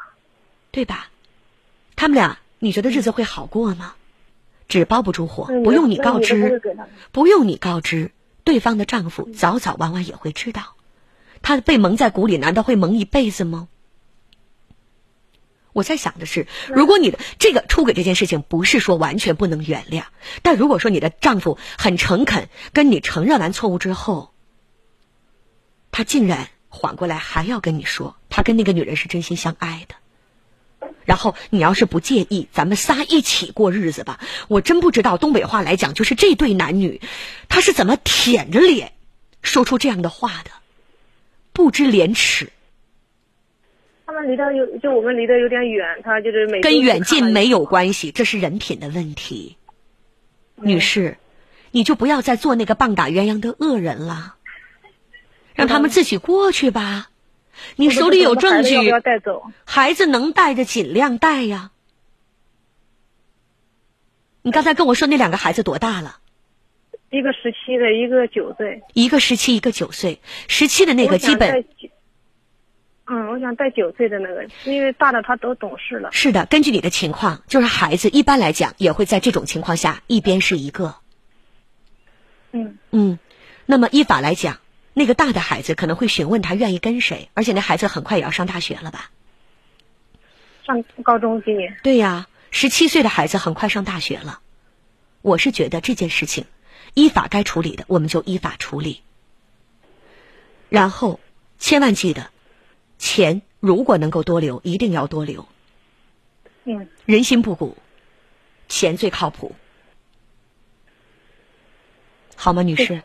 对吧？他们俩，你觉得日子会好过吗？纸包不住火，不用你告知，不用你告知。对方的丈夫早早晚晚也会知道，他被蒙在鼓里，难道会蒙一辈子吗？我在想的是，如果你的这个出轨这件事情不是说完全不能原谅，但如果说你的丈夫很诚恳跟你承认完错误之后，他竟然缓过来还要跟你说，他跟那个女人是真心相爱的。然后你要是不介意，咱们仨一起过日子吧。我真不知道东北话来讲，就是这对男女，他是怎么舔着脸说出这样的话的？不知廉耻。他们离得有，就我们离得有点远，他就是每跟远近没有关系，这是人品的问题。女士，你就不要再做那个棒打鸳鸯的恶人了，让他们自己过去吧。你手里有证据，孩子能带着尽量带呀。你刚才跟我说那两个孩子多大了？一个十七的，一个九岁。一个十七，一个九岁。十七的那个基本。嗯，我想带九岁的那个，因为大的他都懂事了。是的，根据你的情况，就是孩子一般来讲也会在这种情况下一边是一个。嗯嗯，那么依法来讲，那个大的孩子可能会询问他愿意跟谁，而且那孩子很快也要上大学了吧？上高中今年。对呀，十七岁的孩子很快上大学了。我是觉得这件事情，依法该处理的我们就依法处理，然后千万记得。钱如果能够多留，一定要多留。嗯，人心不古，钱最靠谱，好吗，女士？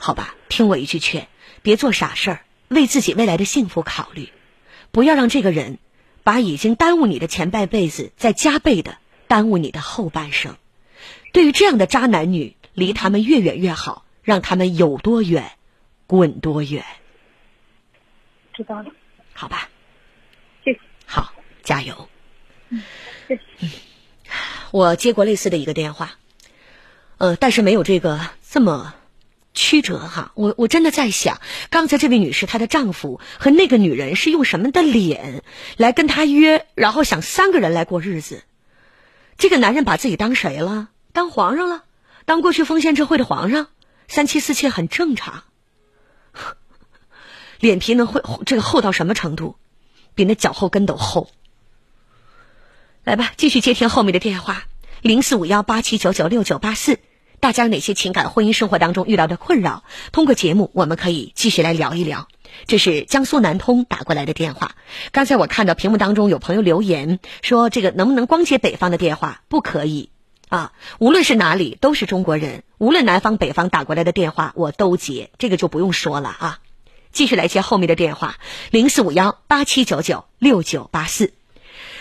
是。好吧，听我一句劝，别做傻事儿，为自己未来的幸福考虑，不要让这个人把已经耽误你的前半辈子再加倍的耽误你的后半生。对于这样的渣男女，离他们越远越好，让他们有多远，滚多远。知道了，好吧，谢谢，好，加油。嗯，谢谢。我接过类似的一个电话，呃，但是没有这个这么曲折哈。我我真的在想，刚才这位女士她的丈夫和那个女人是用什么的脸来跟她约，然后想三个人来过日子。这个男人把自己当谁了？当皇上了？当过去封建社会的皇上？三妻四妾很正常。脸皮能会这个厚到什么程度？比那脚后跟都厚。来吧，继续接听后面的电话，零四五幺八七九九六九八四。大家有哪些情感婚姻生活当中遇到的困扰？通过节目，我们可以继续来聊一聊。这是江苏南通打过来的电话。刚才我看到屏幕当中有朋友留言说，这个能不能光接北方的电话？不可以啊！无论是哪里，都是中国人。无论南方北方打过来的电话，我都接，这个就不用说了啊。继续来接后面的电话，零四五幺八七九九六九八四。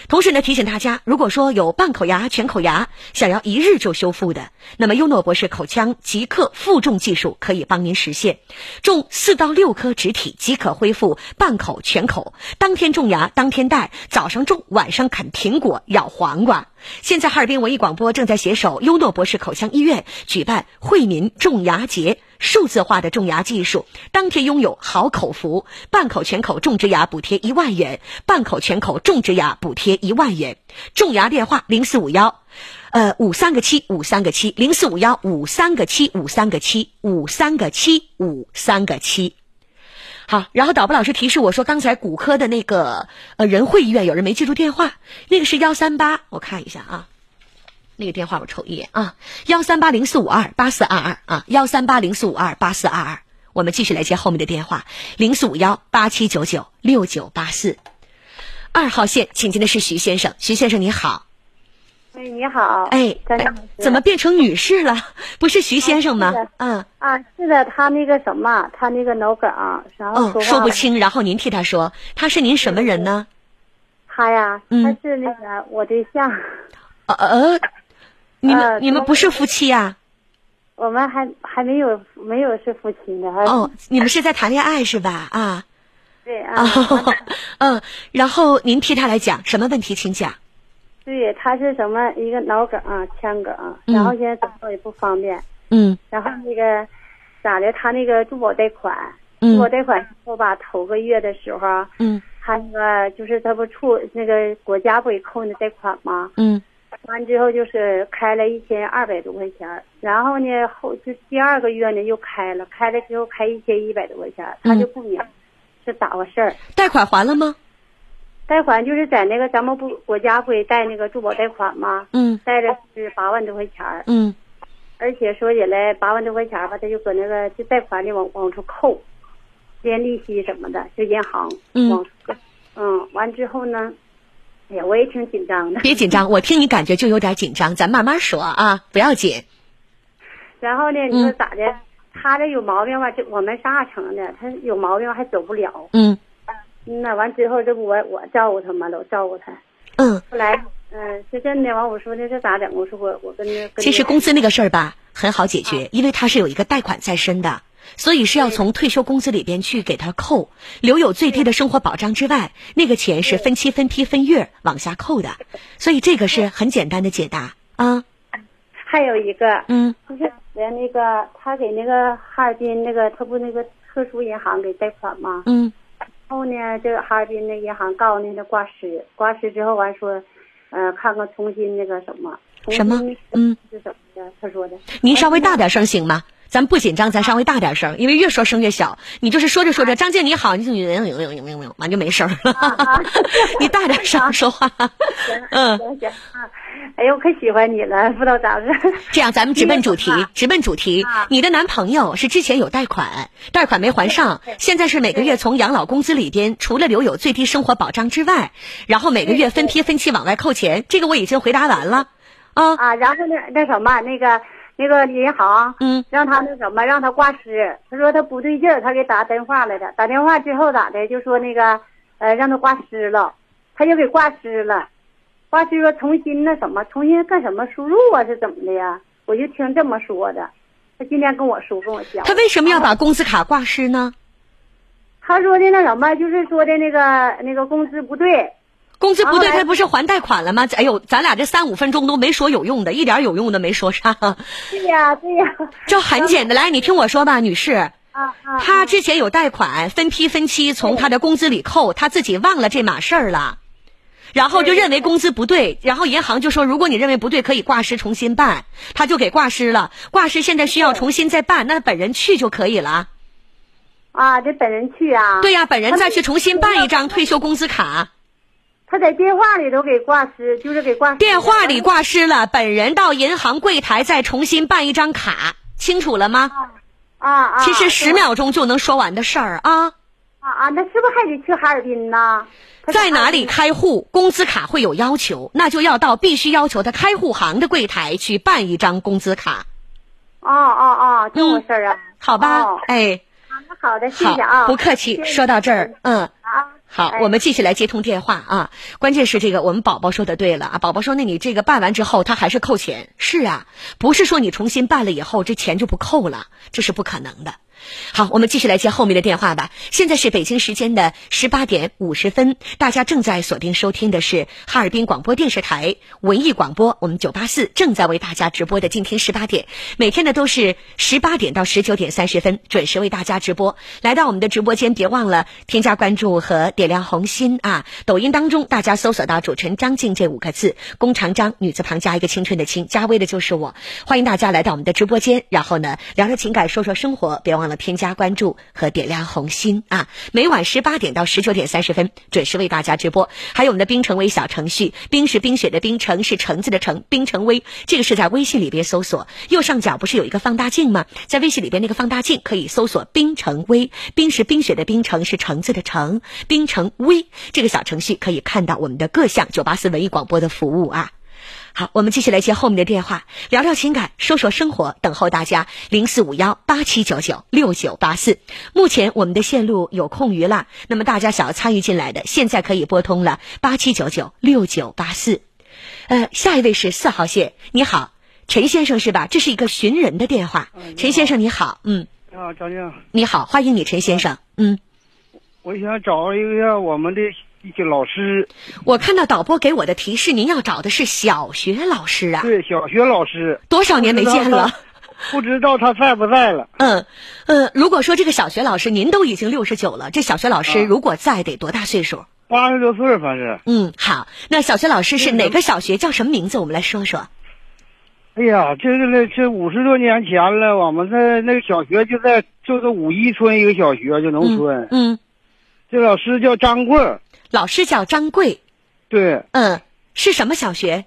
同时呢，提醒大家，如果说有半口牙、全口牙想要一日就修复的，那么优诺博士口腔即刻负重技术可以帮您实现，种四到六颗植体即可恢复半口、全口，当天种牙当天戴，早上种晚上啃苹果、咬黄瓜。现在哈尔滨文艺广播正在携手优诺博士口腔医院举办惠民种牙节。数字化的种牙技术，当天拥有好口福，半口全口种植牙补贴一万元，半口全口种植牙补贴一万元。种牙电话零四五幺，呃五三个七五三个七零四五幺五三个七五三个七五三个七五三个七。好，然后导播老师提示我说，刚才骨科的那个呃仁惠医院有人没记住电话，那个是幺三八，我看一下啊。那个电话我瞅一眼啊，幺三八零四五二八四二二啊，幺三八零四五二八四二二。我们继续来接后面的电话，零四五幺八七九九六九八四。二号线，请进的是徐先生，徐先生你好。哎，你好。哎，怎么变成女士了？不是徐先生吗？嗯。啊，是的，他那个什么，他那个脑梗，然后说说不清，然后您替他说，他是您什么人呢？他呀，他是那个我对象。呃呃。你们你们不是夫妻呀？我们还还没有没有是夫妻呢。哦，你们是在谈恋爱是吧？啊，对啊。嗯，然后您替他来讲什么问题，请讲。对，他是什么一个脑梗啊，腔梗啊，然后现在走路也不方便。嗯。然后那个咋的？他那个珠宝贷款，珠宝贷款后吧，头个月的时候，嗯，他那个就是他不处那个国家不给扣那贷款吗？嗯。完之后就是开了一千二百多块钱，然后呢后就第二个月呢又开了，开了之后开一千一百多块钱，他就不明是咋回事儿？贷款还了吗？贷款就是在那个咱们不国家不给贷那个珠宝贷款吗？嗯。贷的是八万多块钱。嗯。而且说起来八万多块钱吧，他就搁那个就贷款里往往出扣，连利息什么的，就银行往嗯，完之后呢？哎呀，我也挺紧张的。别紧张，我听你感觉就有点紧张，咱慢慢说啊，不要紧。然后呢，你说咋的？他这有毛病吧？就我们上二层的，他有毛病还走不了。嗯。那完之后，这不我我照顾他嘛，都照顾他。嗯。后来，嗯，是真的。完我说那这咋整？我说我我跟那。其实工资那个事儿吧，很好解决，因为他是有一个贷款在身的，所以是要从退休工资里边去给他扣，留有最低的生活保障之外，那个钱是分期、分批、分月往下扣的，所以这个是很简单的解答啊。还有一个，嗯，就是连那个他给那个哈尔滨那个，他不那个特殊银行给贷款吗？嗯。后呢，这个哈尔滨那银行告诉那个挂失，挂失之后完说，呃，看看重新那个什么，什么，嗯，是怎么的？他说的。您稍微大点声行吗？咱不紧张，咱稍微大点声，因为越说声越小。你就是说着说着，张静你好，你就完就没声了。你大点声说话。嗯，行行啊。哎呦，我可喜欢你了，不知道咋的。这样，咱们直奔主题，直奔主题。你的男朋友是之前有贷款，贷款没还上，现在是每个月从养老工资里边，除了留有最低生活保障之外，然后每个月分批分期往外扣钱。这个我已经回答完了。啊啊，然后那那什么，那个那个银行，嗯，让他那什么，让他挂失。他说他不对劲儿，他给打电话来的。打电话之后咋的？就说那个，呃，让他挂失了，他就给挂失了。挂失说重新那什么，重新干什么输入啊？是怎么的呀？我就听这么说的。他今天跟我说，跟我讲。他为什么要把工资卡挂失呢？他说的那什么，就是说的那个那个工资不对。工资不对，他不是还贷款了吗？哎呦，咱俩这三五分钟都没说有用的，一点有用的没说上。对呀，对呀。这很简单，来，你听我说吧，女士。啊啊。他之前有贷款，分批分期从他的工资里扣，他自己忘了这码事儿了。然后就认为工资不对，然后银行就说，如果你认为不对，可以挂失重新办，他就给挂失了。挂失现在需要重新再办，那本人去就可以了。啊，得本人去啊。对呀，本人再去重新办一张退休工资卡。他在电话里头给挂失，就是给挂。电话里挂失了，本人到银行柜台再重新办一张卡，清楚了吗？啊啊。其实十秒钟就能说完的事儿啊。啊啊，那是不是还得去哈尔滨呢？在哪里开户，工资卡会有要求，那就要到必须要求的开户行的柜台去办一张工资卡。哦哦哦，这么事儿啊？好吧，哎，好的，谢谢啊，不客气。说到这儿，嗯，好，我们继续来接通电话啊。关键是这个，我们宝宝说的对了啊。宝宝说，那你这个办完之后，他还是扣钱？是啊，不是说你重新办了以后，这钱就不扣了，这是不可能的。好，我们继续来接后面的电话吧。现在是北京时间的十八点五十分，大家正在锁定收听的是哈尔滨广播电视台文艺广播，我们九八四正在为大家直播的静听十八点，每天呢都是十八点到十九点三十分准时为大家直播。来到我们的直播间，别忘了添加关注和点亮红心啊！抖音当中大家搜索到主持人张静这五个字，弓长张女字旁加一个青春的青，加微的就是我。欢迎大家来到我们的直播间，然后呢聊聊情感，说说生活，别忘了。添加关注和点亮红心啊！每晚十八点到十九点三十分准时为大家直播。还有我们的冰城微小程序，冰是冰雪的冰，城是橙子的橙，冰城微这个是在微信里边搜索，右上角不是有一个放大镜吗？在微信里边那个放大镜可以搜索冰城微，冰是冰雪的冰，城是橙子的橙，冰城微这个小程序可以看到我们的各项九八四文艺广播的服务啊。好，我们继续来接后面的电话，聊聊情感，说说生活，等候大家零四五幺八七九九六九八四。目前我们的线路有空余了，那么大家想要参与进来的，现在可以拨通了八七九九六九八四。呃，下一位是四号线，你好，陈先生是吧？这是一个寻人的电话，陈先生你好，嗯。你好，张静。你好，欢迎你，陈先生。嗯。我想找一个我们的。一些老师，我看到导播给我的提示，您要找的是小学老师啊？对，小学老师。多少年没见了？不知道他在不在了。嗯，呃，如果说这个小学老师，您都已经六十九了，这小学老师如果在，得多大岁数？八十多岁，反正。嗯，好，那小学老师是哪个小学？叫什么名字？我们来说说。哎呀，这个那，这五十多年前了，我们在那个小学就在就是五一村一个小学，就农村。嗯。这老师叫张贵。老师叫张贵，对，嗯，是什么小学？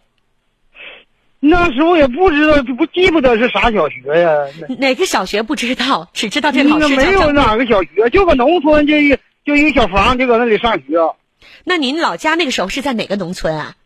那时候也不知道，不记不得是啥小学呀？哪个小学不知道？只知道这老师没有哪个小学，就搁农村，就一就一个小房，就搁那里上学。那您老家那个时候是在哪个农村啊？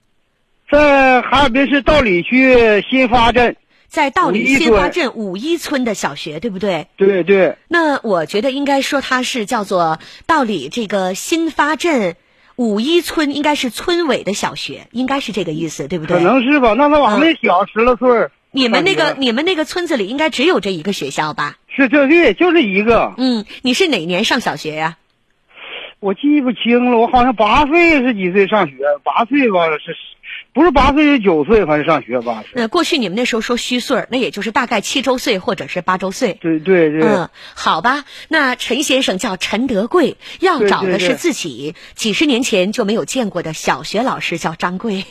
在哈尔滨市道里区新发镇。在道里新发镇五一村的小学，对不对？对对。那我觉得应该说它是叫做道里这个新发镇五一村，应该是村委的小学，应该是这个意思，对不对？可能是吧。那他往那小十来岁。你们那个你们那个村子里应该只有这一个学校吧？是这对，就是一个。嗯，你是哪年上小学呀？我记不清了，我好像八岁是几岁上学？八岁吧是。不是八岁是九岁，反正上学吧。那过去你们那时候说虚岁那也就是大概七周岁或者是八周岁。对对对。嗯，好吧。那陈先生叫陈德贵，要找的是自己几十年前就没有见过的小学老师，叫张贵。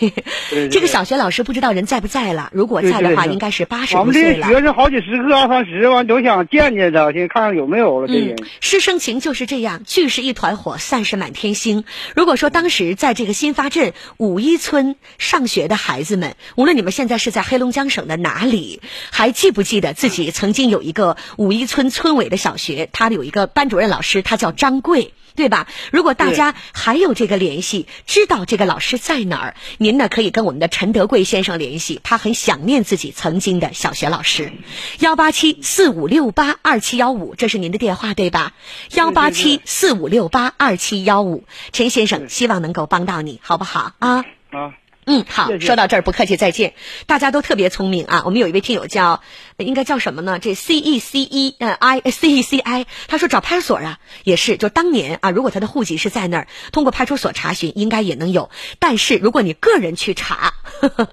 这个小学老师不知道人在不在了？如果在的话，应该是八十多岁了。我们这学生好几十个、二三十完都想见见他，先看看有没有了。这人师生情就是这样，聚是一团火，散是满天星。如果说当时在这个新发镇五一村上。上学的孩子们，无论你们现在是在黑龙江省的哪里，还记不记得自己曾经有一个五一村村委的小学？他有一个班主任老师，他叫张贵，对吧？如果大家还有这个联系，知道这个老师在哪儿，您呢可以跟我们的陈德贵先生联系，他很想念自己曾经的小学老师。幺八七四五六八二七幺五，这是您的电话对吧？幺八七四五六八二七幺五，陈先生希望能够帮到你，好不好啊？啊。嗯，好，说到这儿不客气，再见。大家都特别聪明啊！我们有一位听友叫，应该叫什么呢？这 C E C E 呃 I C E C I，他说找派出所啊，也是，就当年啊，如果他的户籍是在那儿，通过派出所查询应该也能有。但是如果你个人去查，呵 呵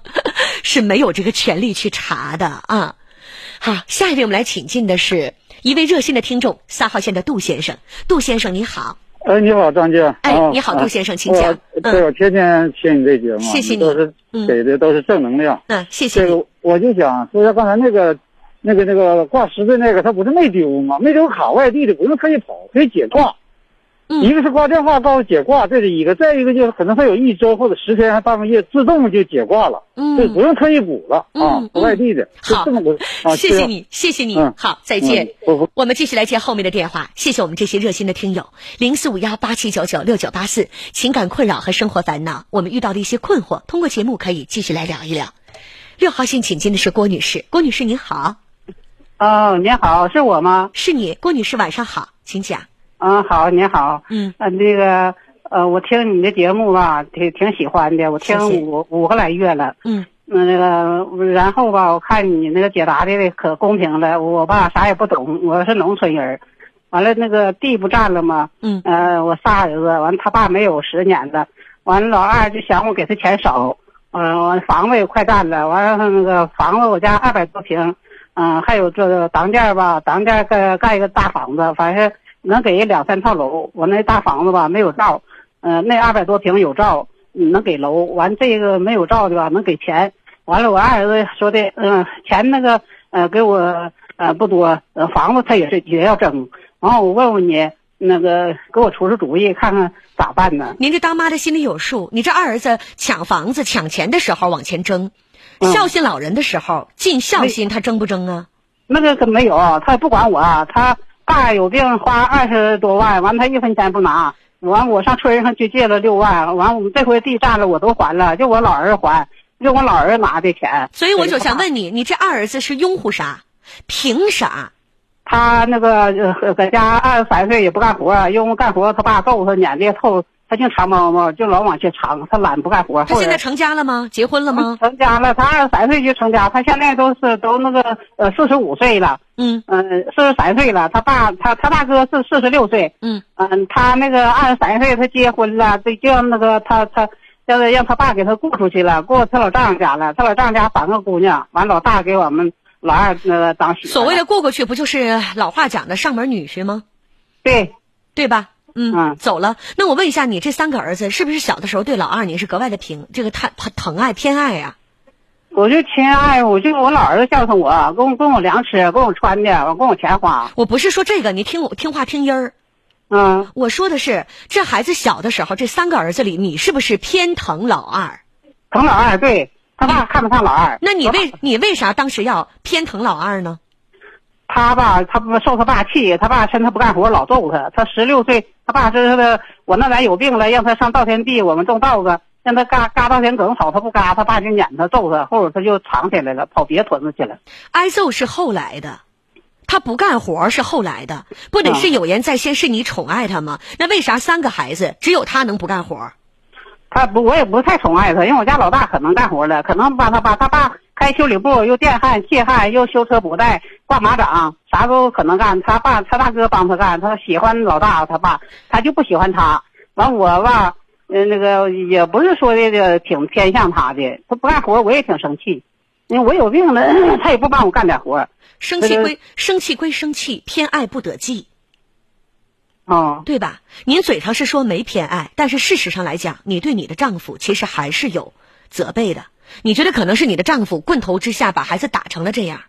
是没有这个权利去查的啊。好，下一位我们来请进的是一位热心的听众，三号线的杜先生。杜先生你好。哎，你好，张静。哎，你好，杜先生，请讲。对，我天天听你这节目，谢谢你，都是给的都是正能量。嗯，谢谢。这个我就想说一下刚才那个，那个那个挂失的那个，他不是没丢吗？没丢卡，外地的不用特意跑，可以解挂。一个是挂电话告诉解挂，这是一个；再一个就是可能还有一周或者十天还半个月自动就解挂了，嗯，就不用特意补了啊。不外地的，好，这么个啊，谢谢你，谢谢你，好，再见。我们继续来接后面的电话，谢谢我们这些热心的听友，零四五幺八七九九六九八四，情感困扰和生活烦恼，我们遇到的一些困惑，通过节目可以继续来聊一聊。六号线请进的是郭女士，郭女士您好。哦，您好，是我吗？是你，郭女士，晚上好，请讲。嗯，好，你好，嗯，呃，那个，呃，我听你的节目吧，挺挺喜欢的，我听五五个来月了，嗯，那那个，然后吧，我看你那个解答的可公平了，我吧啥也不懂，我是农村人，完了那个地不占了吗？嗯，呃，我仨儿子，完他爸没有十年了，完了老二就嫌我给他钱少，嗯，房子也快占了，完了那个房子我家二百多平，嗯，还有这个当间吧，当间盖盖一个大房子，反正。能给人两三套楼，我那大房子吧没有照，嗯，那二百多平有照，能给楼。完这个没有照的吧，能给钱。完了，我二儿子说的，嗯，钱那个，呃，给我，呃，不多，呃，房子他也是也要争。完后我问问你，那个给我出出主意，看看咋办呢？您这当妈的心里有数。你这二儿子抢房子抢钱的时候往前争，孝心老人的时候尽孝心，他争不争啊？那个可没有，他也不管我，他。爸有病花二十多万，完他一分钱不拿，完我上村上去借了六万，完我们这回地占了我都还了，就我老儿子还，就我老儿子拿的钱。所以我就想问你，你这二儿子是拥护啥？凭啥？他那个搁家二十三岁也不干活，因为干活他爸揍他撵的臭。他净藏猫猫，就老往前藏。他懒不干活。他现在成家了吗？结婚了吗？成家了，他二十三岁就成家。他现在都是都那个呃四十五岁了。嗯嗯，四十三岁了。他爸他他大哥是四十六岁。嗯嗯，他那个二十三岁他结婚了，这叫那个他他叫让他爸给他雇出去了，过他老丈人家了。他老丈人家三个姑娘，完老大给我们老二那个当媳妇。所谓的过过去，不就是老话讲的上门女婿吗？对，对吧？嗯，走了。那我问一下，你这三个儿子是不是小的时候对老二你是格外的平这个疼疼爱偏爱呀？我就偏爱，我就我老儿子孝顺我，供供我粮吃，供我穿的，我供我钱花。我不是说这个，你听我听话听音儿。嗯，我说的是这孩子小的时候，这三个儿子里，你是不是偏疼老二？疼老二，对他爸看不上老二。那你为你为啥当时要偏疼老二呢？他吧，他不受他爸气，他爸趁他不干活老揍他。他十六岁，他爸知道的，我那咱有病了，让他上稻田地，我们种稻子，让他嘎嘎稻田梗草，他不嘎，他爸就撵他揍他，后来他就藏起来了，跑别屯子去了。挨揍是后来的，他不干活是后来的，不得是有言在先，是你宠爱他吗？那为啥三个孩子只有他能不干活？他不，我也不太宠爱他，因为我家老大可能干活了，可能把他把他爸开修理部，又电焊、气焊，又修车补带、挂马掌，啥都可能干。他爸他大哥帮他干，他喜欢老大，他爸他就不喜欢他。完我吧，嗯，那个也不是说的个挺偏向他的，他不干活我也挺生气，因为我有病了，他也不帮我干点活。生气归生气归生气，偏爱不得计。哦，对吧？您嘴上是说没偏爱，但是事实上来讲，你对你的丈夫其实还是有责备的。你觉得可能是你的丈夫棍头之下把孩子打成了这样？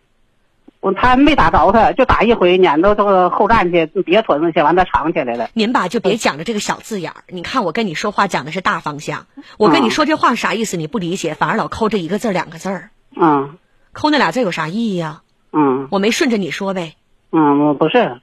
我他没打着他，就打一回，撵到这个后站去，别屯子去，完他藏起来了。您吧就别讲着这个小字眼儿。你看我跟你说话讲的是大方向，我跟你说这话啥意思？你不理解，反而老抠这一个字两个字儿。嗯，抠那俩字有啥意义呀？嗯，我没顺着你说呗。嗯，我不是。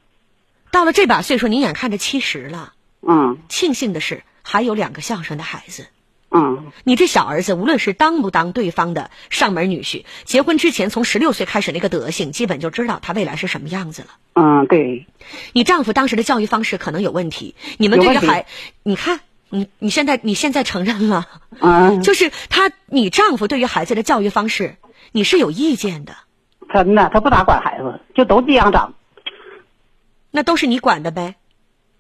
到了这把岁数，您眼看着七十了，嗯，庆幸的是还有两个孝顺的孩子，嗯，你这小儿子无论是当不当对方的上门女婿，结婚之前从十六岁开始那个德行，基本就知道他未来是什么样子了。嗯，对。你丈夫当时的教育方式可能有问题，你们对着孩，你看，你你现在你现在承认了，嗯，就是他，你丈夫对于孩子的教育方式，你是有意见的。真的，他不咋管孩子，就都这样长。那都是你管的呗，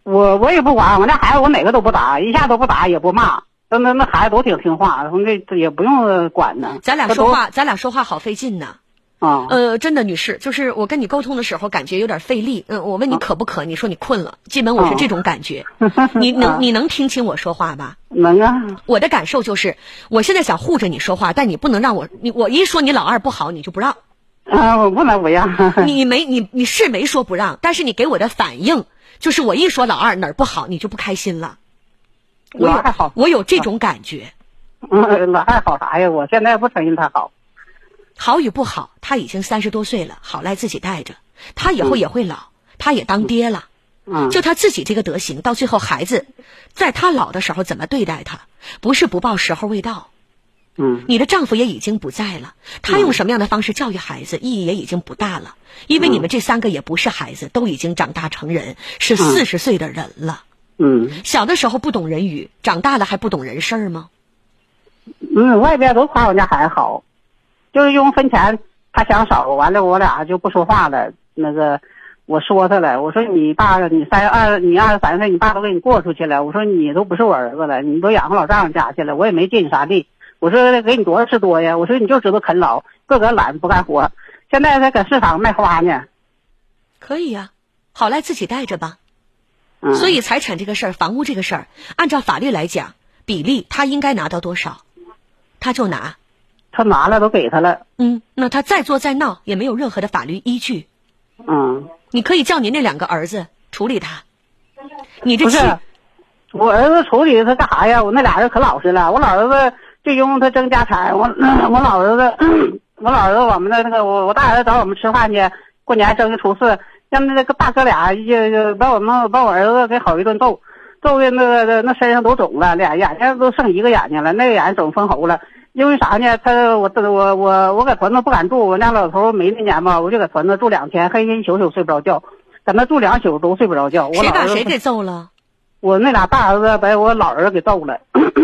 我我也不管，我那孩子我哪个都不打，一下都不打也不骂，那那那孩子都挺听话，那也不用管呢。咱俩说话，咱俩说话好费劲呢。啊，呃，真的，女士，就是我跟你沟通的时候感觉有点费力。嗯，我问你渴不渴，你说你困了，基本我是这种感觉。你 能你能听清我说话吧？能啊。我的感受就是，我现在想护着你说话，但你不能让我，你我一说你老二不好，你就不让。啊，我不能不让。你没你你是没说不让，但是你给我的反应就是我一说老二哪儿不好，你就不开心了。我还好，我有这种感觉。嗯，老二好啥呀？我现在不承认他好。好与不好，他已经三十多岁了，好赖自己带着。他以后也会老，他也当爹了。嗯。就他自己这个德行，到最后孩子在他老的时候怎么对待他？不是不报，时候未到。嗯，你的丈夫也已经不在了，他用什么样的方式教育孩子，意义也已经不大了，因为你们这三个也不是孩子，都已经长大成人，是四十岁的人了。嗯，小的时候不懂人语，长大了还不懂人事儿吗？嗯，外边都夸我家孩子好，就是用分钱他想少，完了我俩就不说话了。那个我说他了，我说你爸你三二你二十三岁，你爸都给你过出去了，我说你都不是我儿子了，你都养活老丈人家去了，我也没借你啥地。我说给你多少是多呀？我说你就知道啃老，个个懒不干活。现在在搁市场卖花呢。可以呀，好赖自己带着吧。嗯。所以财产这个事儿，房屋这个事儿，按照法律来讲，比例他应该拿到多少，他就拿。他拿了都给他了。嗯，那他再做再闹也没有任何的法律依据。嗯。你可以叫你那两个儿子处理他。你这不是，我儿子处理他干啥呀？我那俩人可老实了，我老儿子。就用他争家产，我 我老儿子，我老儿子，我们的那个我我大儿子找我们吃饭去，过年正月初四，让那个大哥俩就就把我们把我儿子给好一顿揍，揍的那个那身上都肿了，俩眼睛都剩一个眼睛了，那个眼睛肿封喉了。因为啥呢？他我我我我搁屯子不敢住，我家老头没那年吧，我就搁屯子住两天，黑天一宿宿睡不着觉，搁那住两宿都睡不着觉。谁把谁给揍了？我那俩大儿子把我老儿子给揍了。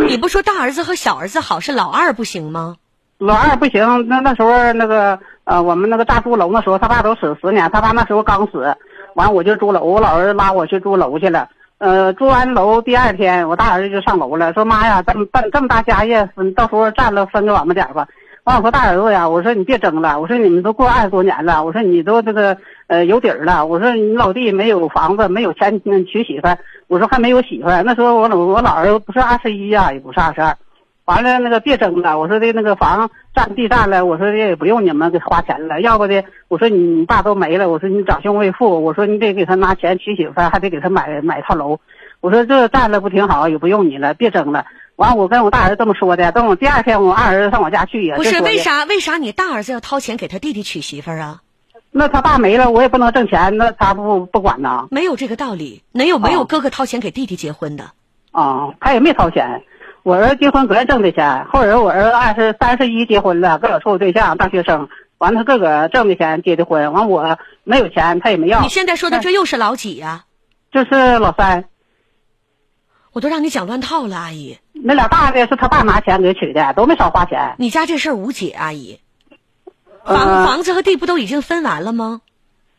你不说大儿子和小儿子好，是老二不行吗？老二不行，那那时候那个呃，我们那个炸猪楼那时候，他爸都死十年，他爸那时候刚死，完我就住楼，我老儿拉我去住楼去了。呃，住完楼第二天，我大儿子就上楼了，说妈呀，这么办这么大家业，分到时候占了分给我们点吧。完我说大儿子呀，我说你别争了，我说你们都过二十多年了，我说你都这个呃有底儿了，我说你老弟没有房子，没有钱娶媳妇。我说还没有媳妇，那时候我老我老儿子不是二十一呀，也不是二十二，完了那个别争了，我说的那个房占地占了，我说的也不用你们给花钱了，要不的我说你你爸都没了，我说你长兄为父，我说你得给他拿钱娶媳妇，还得给他买买套楼，我说这占了不挺好，也不用你了，别争了。完我跟我大儿子这么说的，等我第二天我二儿子上我家去也不是为啥为啥你大儿子要掏钱给他弟弟娶媳妇儿啊？那他爸没了，我也不能挣钱，那他不不管呐？没有这个道理，哪有没有哥哥掏钱给弟弟结婚的？啊，他也没掏钱，我儿子结婚个人挣的钱，后人我儿子二十三十一结婚了，跟我处对象，大学生。完了，他自个儿挣的钱结的婚，完我没有钱，他也没要。你现在说的这又是老几呀？这是老三。我都让你讲乱套了，阿姨。那俩大的是他爸拿钱给娶的，都没少花钱。你家这事儿无解，阿姨。房房子和地不都已经分完了吗？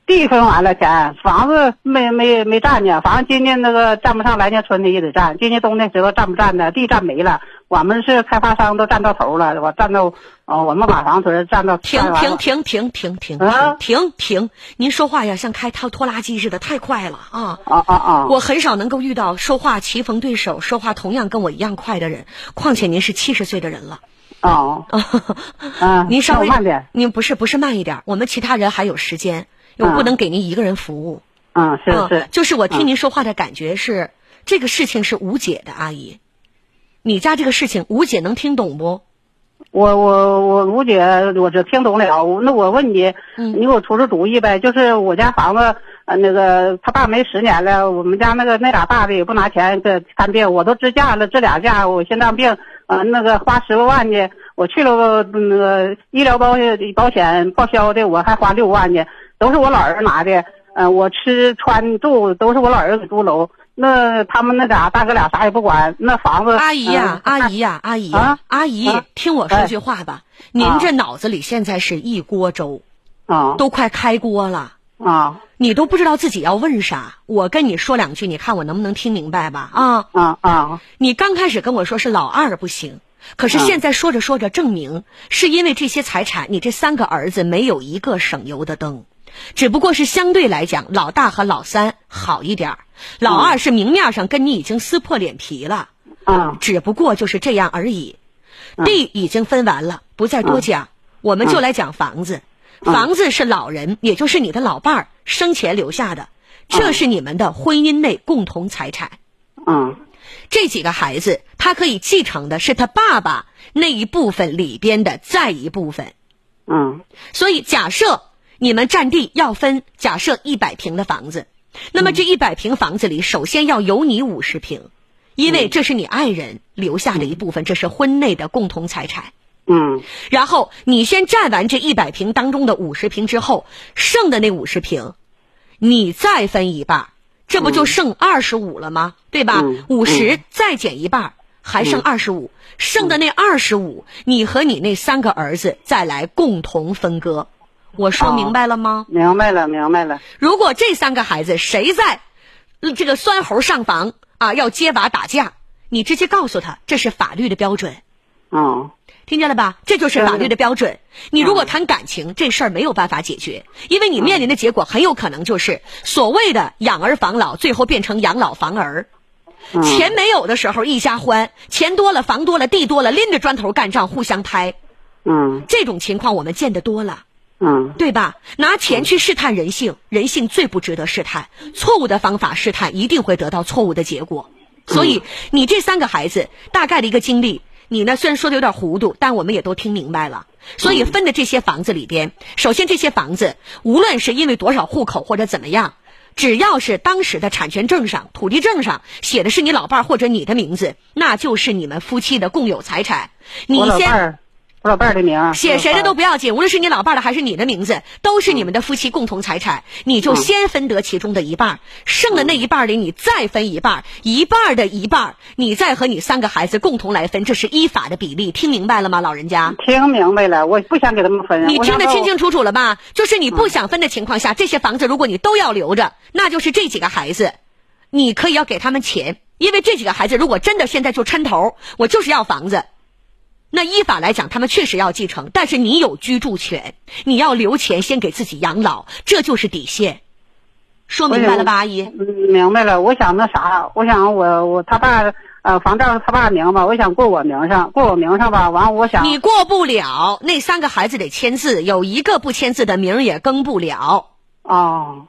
地分完了，钱房子没没没占呢。房子今年那个占不上，来年春天也得占。今年冬天知道占不占呢？地占没了。我们是开发商，都占到头了。我占到，哦，我们马房屯占到。停停停停停停停停！您说话呀，像开拖拖拉机似的，太快了啊！啊啊啊！我很少能够遇到说话棋逢对手、说话同样跟我一样快的人。况且您是七十岁的人了。哦。啊。您稍微慢点。您不是不是慢一点？我们其他人还有时间。又不能给您一个人服务，嗯，是是，就是我听您说话的感觉是，这个事情是无解的，阿姨，你家这个事情吴姐能听懂不？我我我吴姐，我这听懂了。那我问你，你给我出出主意呗？就是我家房子，呃，那个他爸没十年了，我们家那个那俩大的也不拿钱这看病，我都支架了，这俩架，我心脏病，呃，那个花十多万呢，我去了那个医疗保险保险报销的，我还花六万呢。都是我老儿子拿的，嗯，我吃穿住都是我老儿子给租楼。那他们那俩大哥俩啥也不管，那房子。阿姨呀，阿姨呀，阿姨，阿姨，听我说句话吧。您这脑子里现在是一锅粥，啊，都快开锅了啊！你都不知道自己要问啥。我跟你说两句，你看我能不能听明白吧？啊啊啊！你刚开始跟我说是老二不行，可是现在说着说着证明是因为这些财产，你这三个儿子没有一个省油的灯。只不过是相对来讲，老大和老三好一点儿，老二是明面上跟你已经撕破脸皮了，啊，只不过就是这样而已。地已经分完了，不再多讲，我们就来讲房子。房子是老人，也就是你的老伴儿生前留下的，这是你们的婚姻内共同财产。嗯，这几个孩子，他可以继承的是他爸爸那一部分里边的再一部分。嗯，所以假设。你们占地要分，假设一百平的房子，那么这一百平房子里，首先要有你五十平，因为这是你爱人留下的一部分，这是婚内的共同财产。嗯，然后你先占完这一百平当中的五十平之后，剩的那五十平，你再分一半，这不就剩二十五了吗？对吧？五十再减一半，还剩二十五，剩的那二十五，你和你那三个儿子再来共同分割。我说明白了吗？明白了，明白了。如果这三个孩子谁在，这个酸猴上房啊，要揭瓦打架，你直接告诉他，这是法律的标准。哦，听见了吧？这就是法律的标准。你如果谈感情，这事儿没有办法解决，因为你面临的结果很有可能就是所谓的养儿防老，最后变成养老防儿。钱没有的时候一家欢，钱多了，房多了，地多了，拎着砖头干仗，互相拍。嗯，这种情况我们见得多了。嗯，对吧？拿钱去试探人性，人性最不值得试探。错误的方法试探，一定会得到错误的结果。所以，你这三个孩子大概的一个经历，你呢虽然说的有点糊涂，但我们也都听明白了。所以分的这些房子里边，首先这些房子，无论是因为多少户口或者怎么样，只要是当时的产权证上、土地证上写的是你老伴儿或者你的名字，那就是你们夫妻的共有财产。你先。我老伴儿的名写谁的都不要紧，无论是你老伴儿的还是你的名字，都是你们的夫妻共同财产。你就先分得其中的一半，剩的那一半里你再分一半，一半的一半，你再和你三个孩子共同来分，这是依法的比例。听明白了吗，老人家？听明白了，我不想给他们分。你听得清清楚楚了吧？就是你不想分的情况下，这些房子如果你都要留着，那就是这几个孩子，你可以要给他们钱，因为这几个孩子如果真的现在就抻头，我就是要房子。那依法来讲，他们确实要继承，但是你有居住权，你要留钱先给自己养老，这就是底线。说明白了吧，阿姨？嗯，明白了。我想那啥，我想我我他爸呃房照他爸名吧，我想过我名上，过我名上吧。完，我想你过不了，那三个孩子得签字，有一个不签字的名也更不了。哦，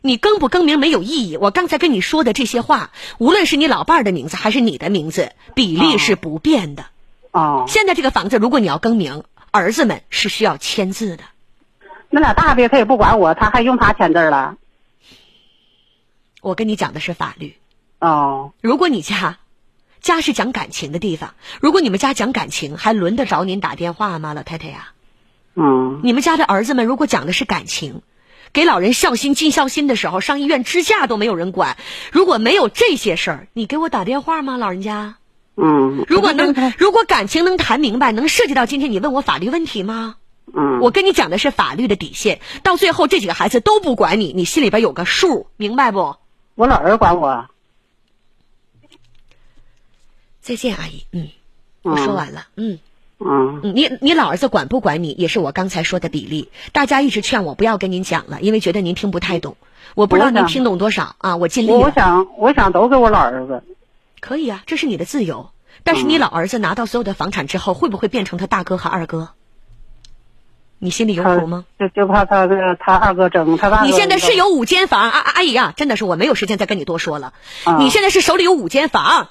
你更不更名没有意义。我刚才跟你说的这些话，无论是你老伴儿的名字还是你的名字，比例是不变的。哦，现在这个房子，如果你要更名，儿子们是需要签字的。那俩大的他也不管我，他还用他签字了。我跟你讲的是法律。哦，如果你家家是讲感情的地方。如果你们家讲感情，还轮得着您打电话吗，老太太呀？嗯。你们家的儿子们如果讲的是感情，给老人孝心尽孝心的时候，上医院支架都没有人管。如果没有这些事儿，你给我打电话吗，老人家？嗯。如果能，如果感情能谈明白，能涉及到今天你问我法律问题吗？嗯。我跟你讲的是法律的底线，到最后这几个孩子都不管你，你心里边有个数，明白不？我老儿管我。再见，阿姨。嗯，我说完了。嗯嗯，你你老儿子管不管你，也是我刚才说的比例。大家一直劝我不要跟您讲了，因为觉得您听不太懂。我不知道您听懂多少啊？我尽力。我想，我想都给我老儿子。可以啊，这是你的自由。但是你老儿子拿到所有的房产之后，会不会变成他大哥和二哥？你心里有谱吗？就就怕他这个他二哥争他大。你现在是有五间房，阿阿姨啊，真的是我没有时间再跟你多说了。你现在是手里有五间房。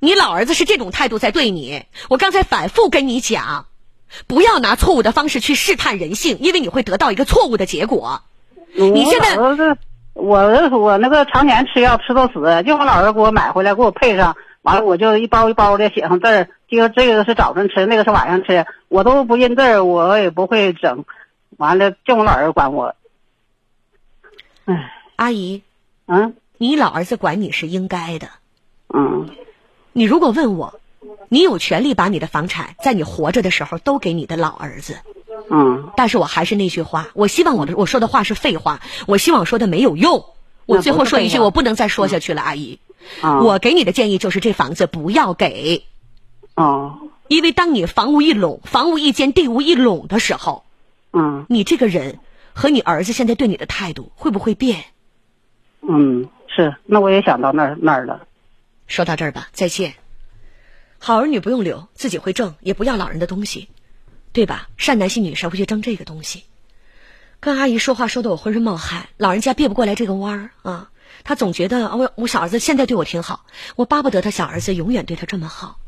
你老儿子是这种态度在对你，我刚才反复跟你讲，不要拿错误的方式去试探人性，因为你会得到一个错误的结果。你现在我我那个常年吃药吃到死，就我老儿给我买回来给我配上，完了我就一包一包的写上字儿，就这个是早晨吃，那个是晚上吃，我都不认字儿，我也不会整，完了就我老儿管我。唉，阿姨，嗯，你老儿子管你是应该的，嗯。你如果问我，你有权利把你的房产在你活着的时候都给你的老儿子，嗯，但是我还是那句话，我希望我的我说的话是废话，我希望说的没有用。我最后说一句，我不能再说下去了，阿姨，我给你的建议就是这房子不要给，哦，因为当你房屋一垄，房屋一间，地无一垄的时候，嗯，你这个人和你儿子现在对你的态度会不会变？嗯，是，那我也想到那儿那儿了。说到这儿吧，再见。好儿女不用留，自己会挣，也不要老人的东西，对吧？善男信女谁会去争这个东西？跟阿姨说话说的我浑身冒汗，老人家别不过来这个弯儿啊！他总觉得我我小儿子现在对我挺好，我巴不得他小儿子永远对他这么好。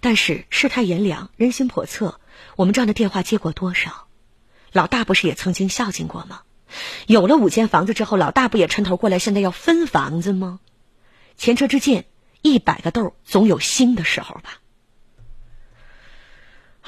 但是世态炎凉，人心叵测，我们这样的电话接过多少？老大不是也曾经孝敬过吗？有了五间房子之后，老大不也抻头过来，现在要分房子吗？前车之鉴。一百个豆总有新的时候吧。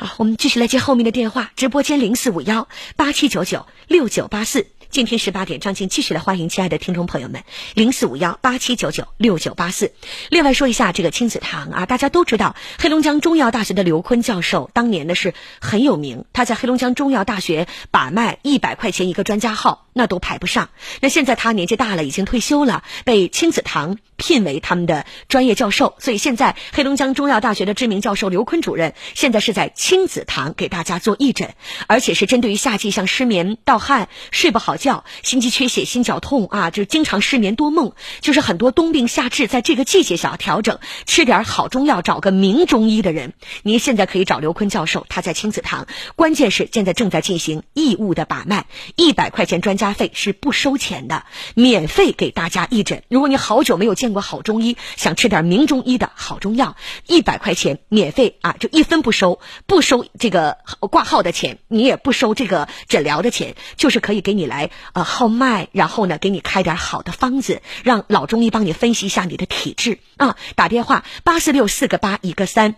好，我们继续来接后面的电话。直播间零四五幺八七九九六九八四。今天十八点，张静继续来欢迎亲爱的听众朋友们，零四五幺八七九九六九八四。另外说一下这个亲子堂啊，大家都知道，黑龙江中医药大学的刘坤教授当年呢是很有名，他在黑龙江中医药大学把脉一百块钱一个专家号，那都排不上。那现在他年纪大了，已经退休了，被亲子堂聘为他们的专业教授，所以现在黑龙江中药大学的知名教授刘坤主任现在是在亲子堂给大家做义诊，而且是针对于夏季像失眠、盗汗、睡不好。觉、心肌缺血、心绞痛啊，就经常失眠多梦，就是很多冬病夏治，在这个季节想要调整，吃点好中药，找个名中医的人。您现在可以找刘坤教授，他在亲子堂，关键是现在正在进行义务的把脉，一百块钱专家费是不收钱的，免费给大家义诊。如果你好久没有见过好中医，想吃点名中医的好中药，一百块钱免费啊，就一分不收，不收这个挂号的钱，你也不收这个诊疗的钱，就是可以给你来。呃，号脉，然后呢，给你开点好的方子，让老中医帮你分析一下你的体质啊。打电话八四六四个八一个三，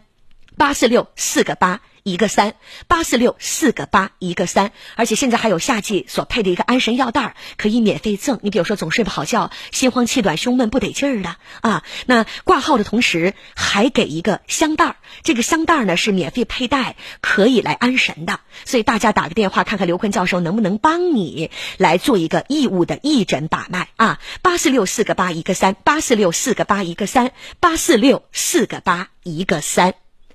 八四六四个八。一个三八四六四个八一个三，而且现在还有夏季所配的一个安神药袋儿可以免费赠。你比如说总睡不好觉、心慌气短、胸闷不得劲儿的啊，那挂号的同时还给一个香袋儿这个香袋儿呢是免费佩戴，可以来安神的。所以大家打个电话看看刘坤教授能不能帮你来做一个义务的义诊把脉啊，八四六四个八一个三，八四六四个八一个三，八四六四个八一个三。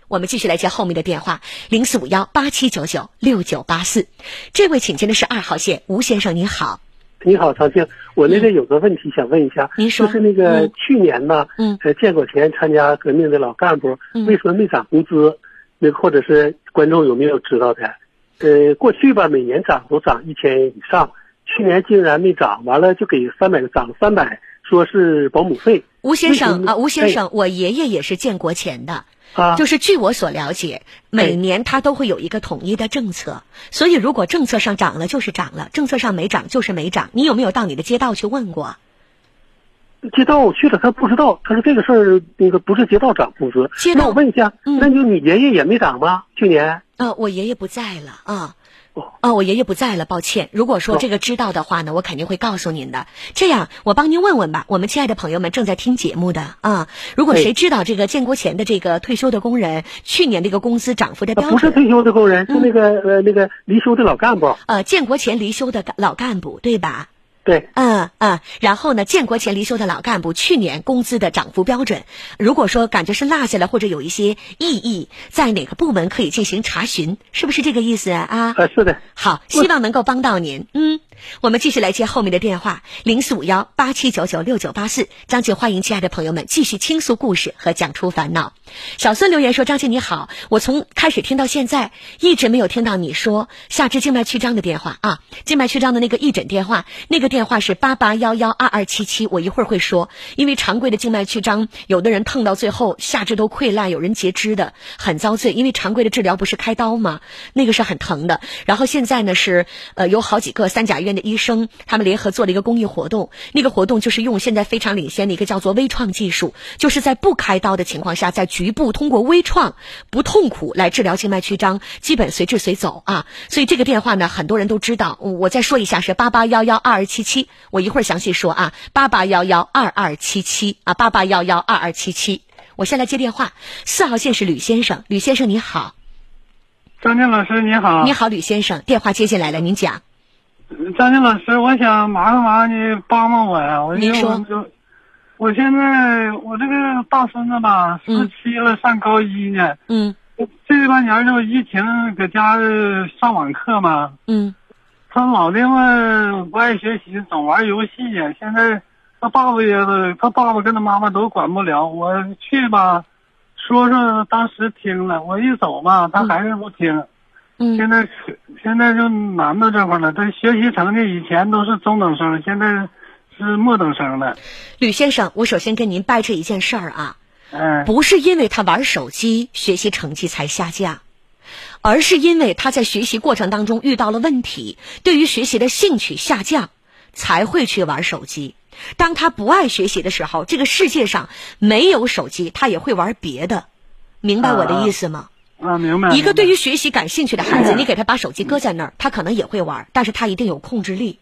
我们继续来接后面的电话，零四五幺八七九九六九八四。这位请进的是二号线吴先生，您好。你好，曹静，我那个有个问题想问一下，您说，就是那个去年呢，嗯，呃，建国前参加革命的老干部，为什么没涨工资？那或者是观众有没有知道的？呃，过去吧，每年涨都涨一千以上，去年竟然没涨，完了就给三百涨了三百，说是保姆费。吴先生啊，吴先生，我爷爷也是建国前的。啊，就是据我所了解，每年它都会有一个统一的政策，所以如果政策上涨了就是涨了，政策上没涨就是没涨。你有没有到你的街道去问过？街道去了，他不知道，他说这个事儿那个不是街道涨工资。那我问一下，那就你爷爷也没涨吗？去年？啊，我爷爷不在了啊。哦，我爷爷不在了，抱歉。如果说这个知道的话呢，我肯定会告诉您的。这样，我帮您问问吧。我们亲爱的朋友们正在听节目的啊，如果谁知道这个建国前的这个退休的工人去年这个工资涨幅的标准，不是退休的工人，是那个呃那个离休的老干部。呃，建国前离休的老干部，对吧？对，嗯嗯，然后呢？建国前离休的老干部去年工资的涨幅标准，如果说感觉是落下来或者有一些异议，在哪个部门可以进行查询？是不是这个意思啊？啊，是的。好，希望能够帮到您。嗯。我们继续来接后面的电话，零四五幺八七九九六九八四。张静欢迎亲爱的朋友们继续倾诉故事和讲出烦恼。小孙留言说：“张静你好，我从开始听到现在，一直没有听到你说下肢静脉曲张的电话啊，静脉曲张的那个义诊电话，那个电电话是八八幺幺二二七七。我一会儿会说，因为常规的静脉曲张，有的人碰到最后下肢都溃烂，有人截肢的，很遭罪。因为常规的治疗不是开刀吗？那个是很疼的。然后现在呢是呃有好几个三甲医院。”的医生，他们联合做了一个公益活动。那个活动就是用现在非常领先的一个叫做微创技术，就是在不开刀的情况下，在局部通过微创不痛苦来治疗静脉曲张，基本随治随走啊。所以这个电话呢，很多人都知道。我再说一下，是八八幺幺二二七七七。我一会儿详细说啊，八八幺幺二二七七啊，八八幺幺二二七七。我先来接电话，四号线是吕先生，吕先生你好，张静老师你好，你好吕先生，电话接进来了，您讲。张静老师，我想麻烦麻烦你帮帮我呀！我您说，我现在我这个大孙子吧，十七了，上高一呢。嗯。这半年就疫情，搁家上网课嘛。嗯。他老的嘛不爱学习，总玩游戏呀。现在他爸爸也，他爸爸跟他妈妈都管不了。我去吧，说说当时听了，我一走吧，他还是不听。嗯，现在现在就难到这块了。他学习成绩以前都是中等生，现在是末等生了。吕先生，我首先跟您掰扯一件事儿啊，嗯，不是因为他玩手机学习成绩才下降，而是因为他在学习过程当中遇到了问题，对于学习的兴趣下降，才会去玩手机。当他不爱学习的时候，这个世界上没有手机，他也会玩别的，明白我的意思吗？啊，明白。一个对于学习感兴趣的孩子，你给他把手机搁在那儿，他可能也会玩，但是他一定有控制力，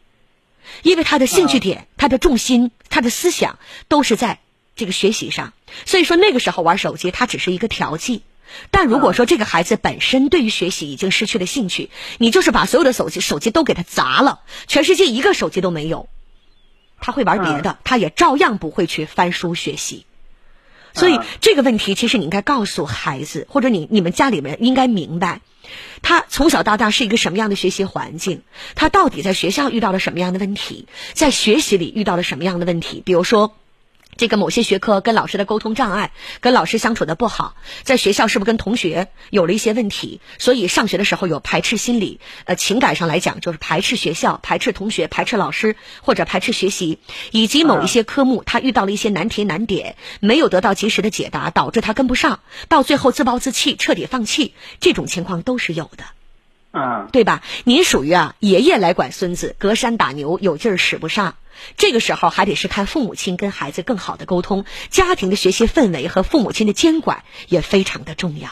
因为他的兴趣点、他的重心、他的思想都是在这个学习上。所以说那个时候玩手机，他只是一个调剂。但如果说这个孩子本身对于学习已经失去了兴趣，你就是把所有的手机手机都给他砸了，全世界一个手机都没有，他会玩别的，他也照样不会去翻书学习。所以这个问题，其实你应该告诉孩子，或者你你们家里面应该明白，他从小到大是一个什么样的学习环境，他到底在学校遇到了什么样的问题，在学习里遇到了什么样的问题，比如说。这个某些学科跟老师的沟通障碍，跟老师相处的不好，在学校是不是跟同学有了一些问题？所以上学的时候有排斥心理，呃，情感上来讲就是排斥学校、排斥同学、排斥老师或者排斥学习，以及某一些科目他遇到了一些难题难点，没有得到及时的解答，导致他跟不上，到最后自暴自弃，彻底放弃，这种情况都是有的，嗯，对吧？您属于啊，爷爷来管孙子，隔山打牛，有劲儿使不上。这个时候还得是看父母亲跟孩子更好的沟通，家庭的学习氛围和父母亲的监管也非常的重要。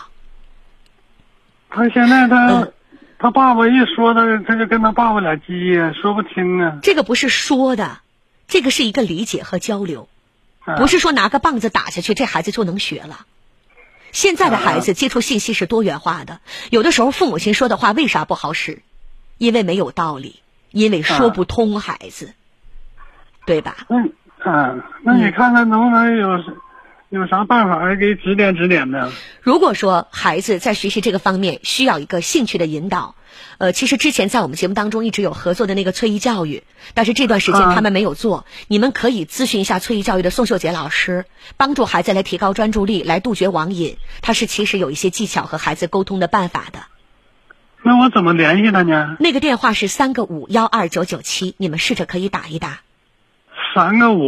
他现在他他爸爸一说他他就跟他爸爸俩急呀，说不清啊。这个不是说的，这个是一个理解和交流，不是说拿个棒子打下去这孩子就能学了。现在的孩子接触信息是多元化的，有的时候父母亲说的话为啥不好使？因为没有道理，因为说不通孩子。对吧？嗯嗯，那你看看能不能有有啥办法给指点指点呢？如果说孩子在学习这个方面需要一个兴趣的引导，呃，其实之前在我们节目当中一直有合作的那个翠艺教育，但是这段时间他们没有做。你们可以咨询一下翠艺教育的宋秀杰老师，帮助孩子来提高专注力，来杜绝网瘾。他是其实有一些技巧和孩子沟通的办法的。那我怎么联系他呢？那个电话是三个五幺二九九七，你们试着可以打一打。三个五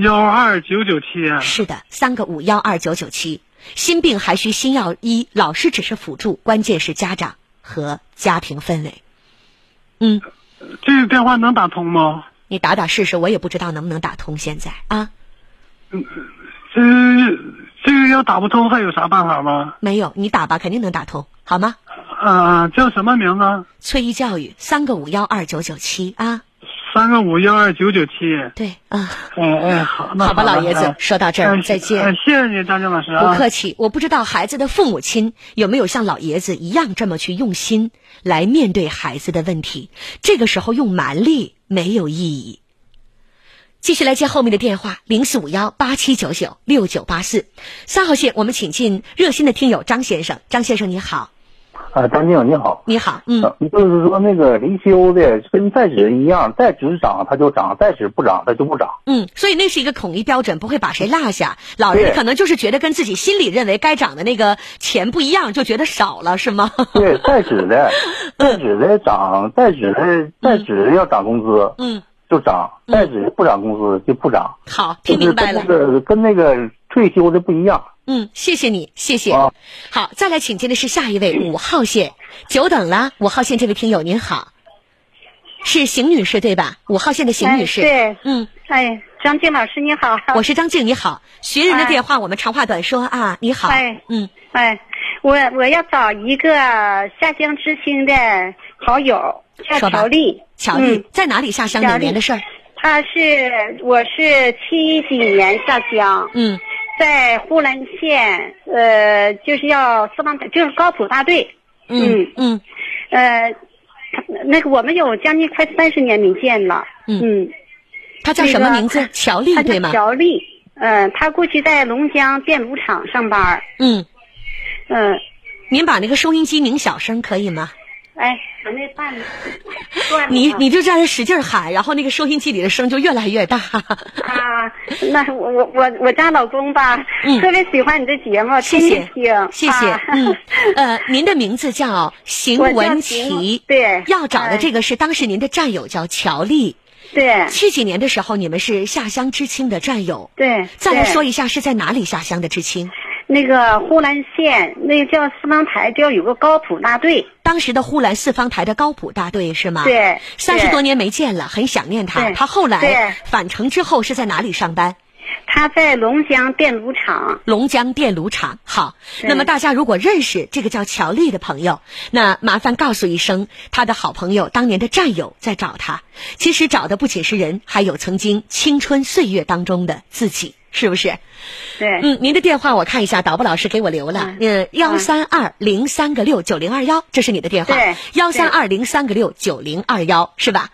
幺二九九七，是的，三个五幺二九九七。心病还需心药医，老师只是辅助，关键是家长和家庭氛围。嗯，这个电话能打通吗？你打打试试，我也不知道能不能打通。现在啊，嗯，这这个要打不通，还有啥办法吗？没有，你打吧，肯定能打通，好吗？啊，叫什么名字？崔一教育，三个五幺二九九七啊。三个五幺二九九七。对啊。哎哎，好，那好吧，老爷子，说到这儿，再见。谢谢你，张静老师。不客气。我不知道孩子的父母亲有没有像老爷子一样这么去用心来面对孩子的问题。这个时候用蛮力没有意义。继续来接后面的电话，零四五幺八七九九六九八四，三号线，我们请进热心的听友张先生。张先生你好。啊，张静你好，你好，嗯，就是说那个离休的跟在职一样，在职涨它就涨，在职不涨它就不涨。嗯，所以那是一个统一标准，不会把谁落下。老人可能就是觉得跟自己心里认为该涨的那个钱不一样，就觉得少了，是吗？对，在职的，在职的涨，在职的在职的要涨工资，嗯，就涨；在职不涨工资就不涨。好，听明白了。跟那个跟那个退休的不一样。嗯，谢谢你，谢谢。好，再来请进的是下一位 五号线，久等了，五号线这位听友您好，是邢女士对吧？五号线的邢女士，对，嗯，哎，张静老师你好，我是张静，你好，学人的电话我们长话短说啊，你好，哎，嗯，哎，我我要找一个下乡知青的好友，叫乔丽，乔丽在哪里下乡？哪年的事儿？他是，我是七几年下乡，嗯。在呼兰县，呃，就是要四方，就是高普大队。嗯嗯，呃，那个我们有将近快三十年没见了。嗯，他叫什么名字？乔丽对吗？乔丽，嗯，他过去在龙江电炉厂上班。嗯嗯，您把那个收音机拧小声可以吗？哎，我那半你你就这样使劲喊，然后那个收音机里的声就越来越大。啊，那我我我我家老公吧，特别喜欢你的节目，谢谢听，谢谢。嗯，呃，您的名字叫邢文琪，对，要找的这个是当时您的战友叫乔丽，对。七几年的时候，你们是下乡知青的战友，对。再来说一下是在哪里下乡的知青？那个呼兰县，那个叫四方台，就要有个高普大队。当时的呼兰四方台的高普大队是吗？对。三十多年没见了，很想念他。他后来返程之后是在哪里上班？他在龙江电炉厂。龙江电炉厂，好。那么大家如果认识这个叫乔丽的朋友，那麻烦告诉一声，他的好朋友当年的战友在找他。其实找的不仅是人，还有曾经青春岁月当中的自己。是不是？对，嗯，您的电话我看一下，导播老师给我留了，嗯，幺三二零三个六九零二幺，这是你的电话，对，幺三二零三个六九零二幺，是吧？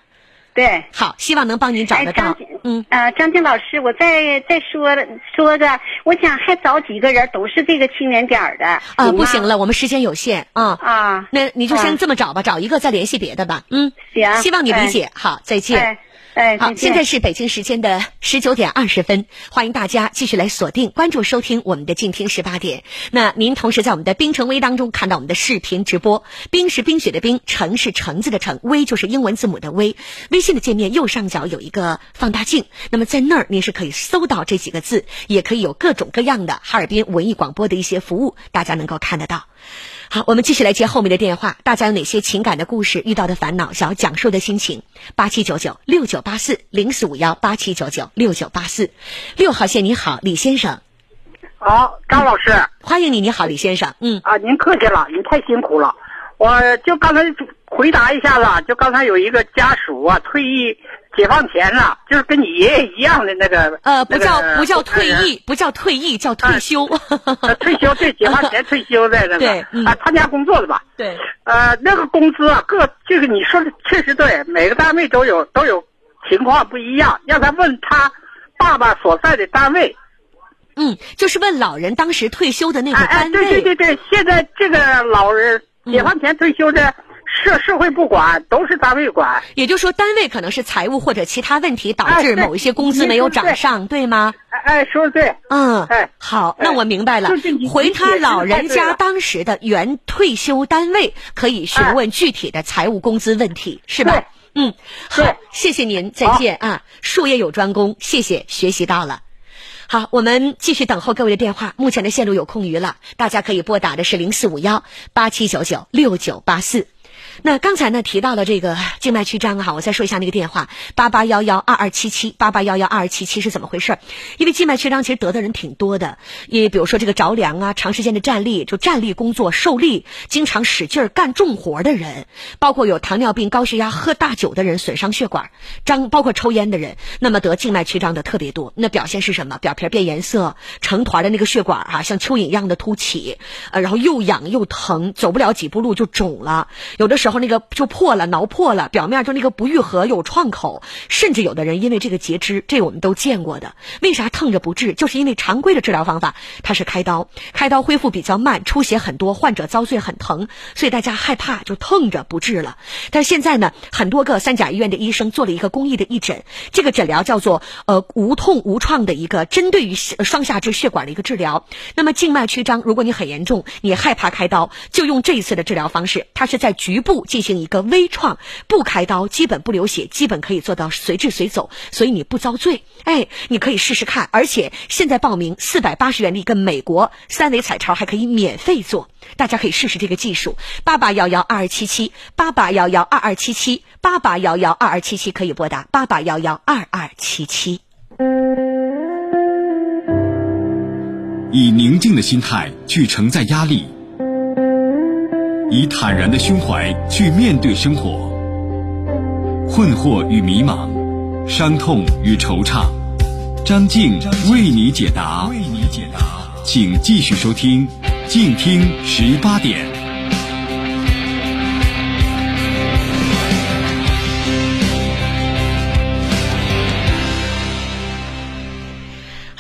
对，好，希望能帮您找得到。嗯，呃，张静老师，我再再说说个，我想还找几个人，都是这个青年点的。啊，不行了，我们时间有限啊。啊，那你就先这么找吧，找一个再联系别的吧。嗯，行，希望你理解。好，再见。哎，好，现在是北京时间的十九点二十分，欢迎大家继续来锁定、关注、收听我们的静听十八点。那您同时在我们的冰城微当中看到我们的视频直播，冰是冰雪的冰，城是橙子的橙，微就是英文字母的微。微信的界面右上角有一个放大镜，那么在那儿您是可以搜到这几个字，也可以有各种各样的哈尔滨文艺广播的一些服务，大家能够看得到。好，我们继续来接后面的电话。大家有哪些情感的故事、遇到的烦恼、想要讲述的心情？八七九九六九八四零四五幺八七九九六九八四，六号线你好，李先生。好，张老师，欢迎你。你好，李先生。嗯啊，您客气了，您太辛苦了。我就刚才回答一下子，就刚才有一个家属啊，退役。解放前了，就是跟你爷爷一样的那个。呃，不叫不叫退役，不叫退役，叫退休。退休对，解放前退休的那个。对，啊，参加工作的吧。对。呃，那个工资啊，各这个你说的确实对，每个单位都有都有情况不一样。让他问他爸爸所在的单位。嗯，就是问老人当时退休的那个单位。对对对对，现在这个老人解放前退休的。社社会不管，都是单位管。也就是说，单位可能是财务或者其他问题导致某一些工资没有涨上，对吗？哎，说的对。嗯，哎，好，那我明白了。回他老人家当时的原退休单位，可以询问具体的财务工资问题，是吧？嗯，好，谢谢您，再见啊！术业有专攻，谢谢，学习到了。好，我们继续等候各位的电话。目前的线路有空余了，大家可以拨打的是零四五幺八七九九六九八四。那刚才呢提到了这个静脉曲张哈，我再说一下那个电话八八幺幺二二七七八八幺幺二二七七是怎么回事？因为静脉曲张其实得的人挺多的，也比如说这个着凉啊，长时间的站立就站立工作受力，经常使劲儿干重活的人，包括有糖尿病、高血压、喝大酒的人，损伤血管张，包括抽烟的人，那么得静脉曲张的特别多。那表现是什么？表皮变颜色，成团的那个血管哈，像蚯蚓一样的凸起，呃，然后又痒又疼，走不了几步路就肿了，有的时候然后那个就破了，挠破了，表面就那个不愈合，有创口，甚至有的人因为这个截肢，这我们都见过的。为啥疼着不治？就是因为常规的治疗方法它是开刀，开刀恢复比较慢，出血很多，患者遭罪很疼，所以大家害怕就疼着不治了。但是现在呢，很多个三甲医院的医生做了一个公益的义诊，这个诊疗叫做呃无痛无创的一个针对于双下肢血管的一个治疗。那么静脉曲张，如果你很严重，你害怕开刀，就用这一次的治疗方式，它是在局部进行一个微创，不开刀，基本不流血，基本可以做到随治随走，所以你不遭罪。哎，你可以试试看，而且现在报名四百八十元的一个美国三维彩超还可以免费做，大家可以试试这个技术。八八幺幺二二七七八八幺幺二二七七八八幺幺二二七七可以拨打八八幺幺二二七七。以宁静的心态去承载压力，以坦然的胸怀去面对生活，困惑与迷茫，伤痛与惆怅，张静为你解答。为你解答，请继续收听，静听十八点。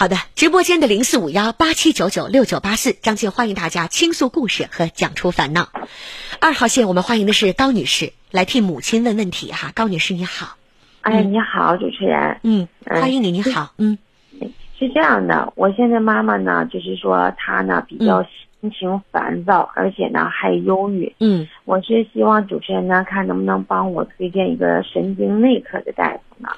好的，直播间的零四五幺八七九九六九八四，张静欢迎大家倾诉故事和讲出烦恼。二号线我们欢迎的是高女士，来替母亲问问题哈。高女士你好，哎，你好，主持人，嗯，欢迎你，你好，嗯，是这样的，我现在妈妈呢，就是说她呢比较心情烦躁，而且呢还忧郁，嗯，我是希望主持人呢看能不能帮我推荐一个神经内科的大夫呢。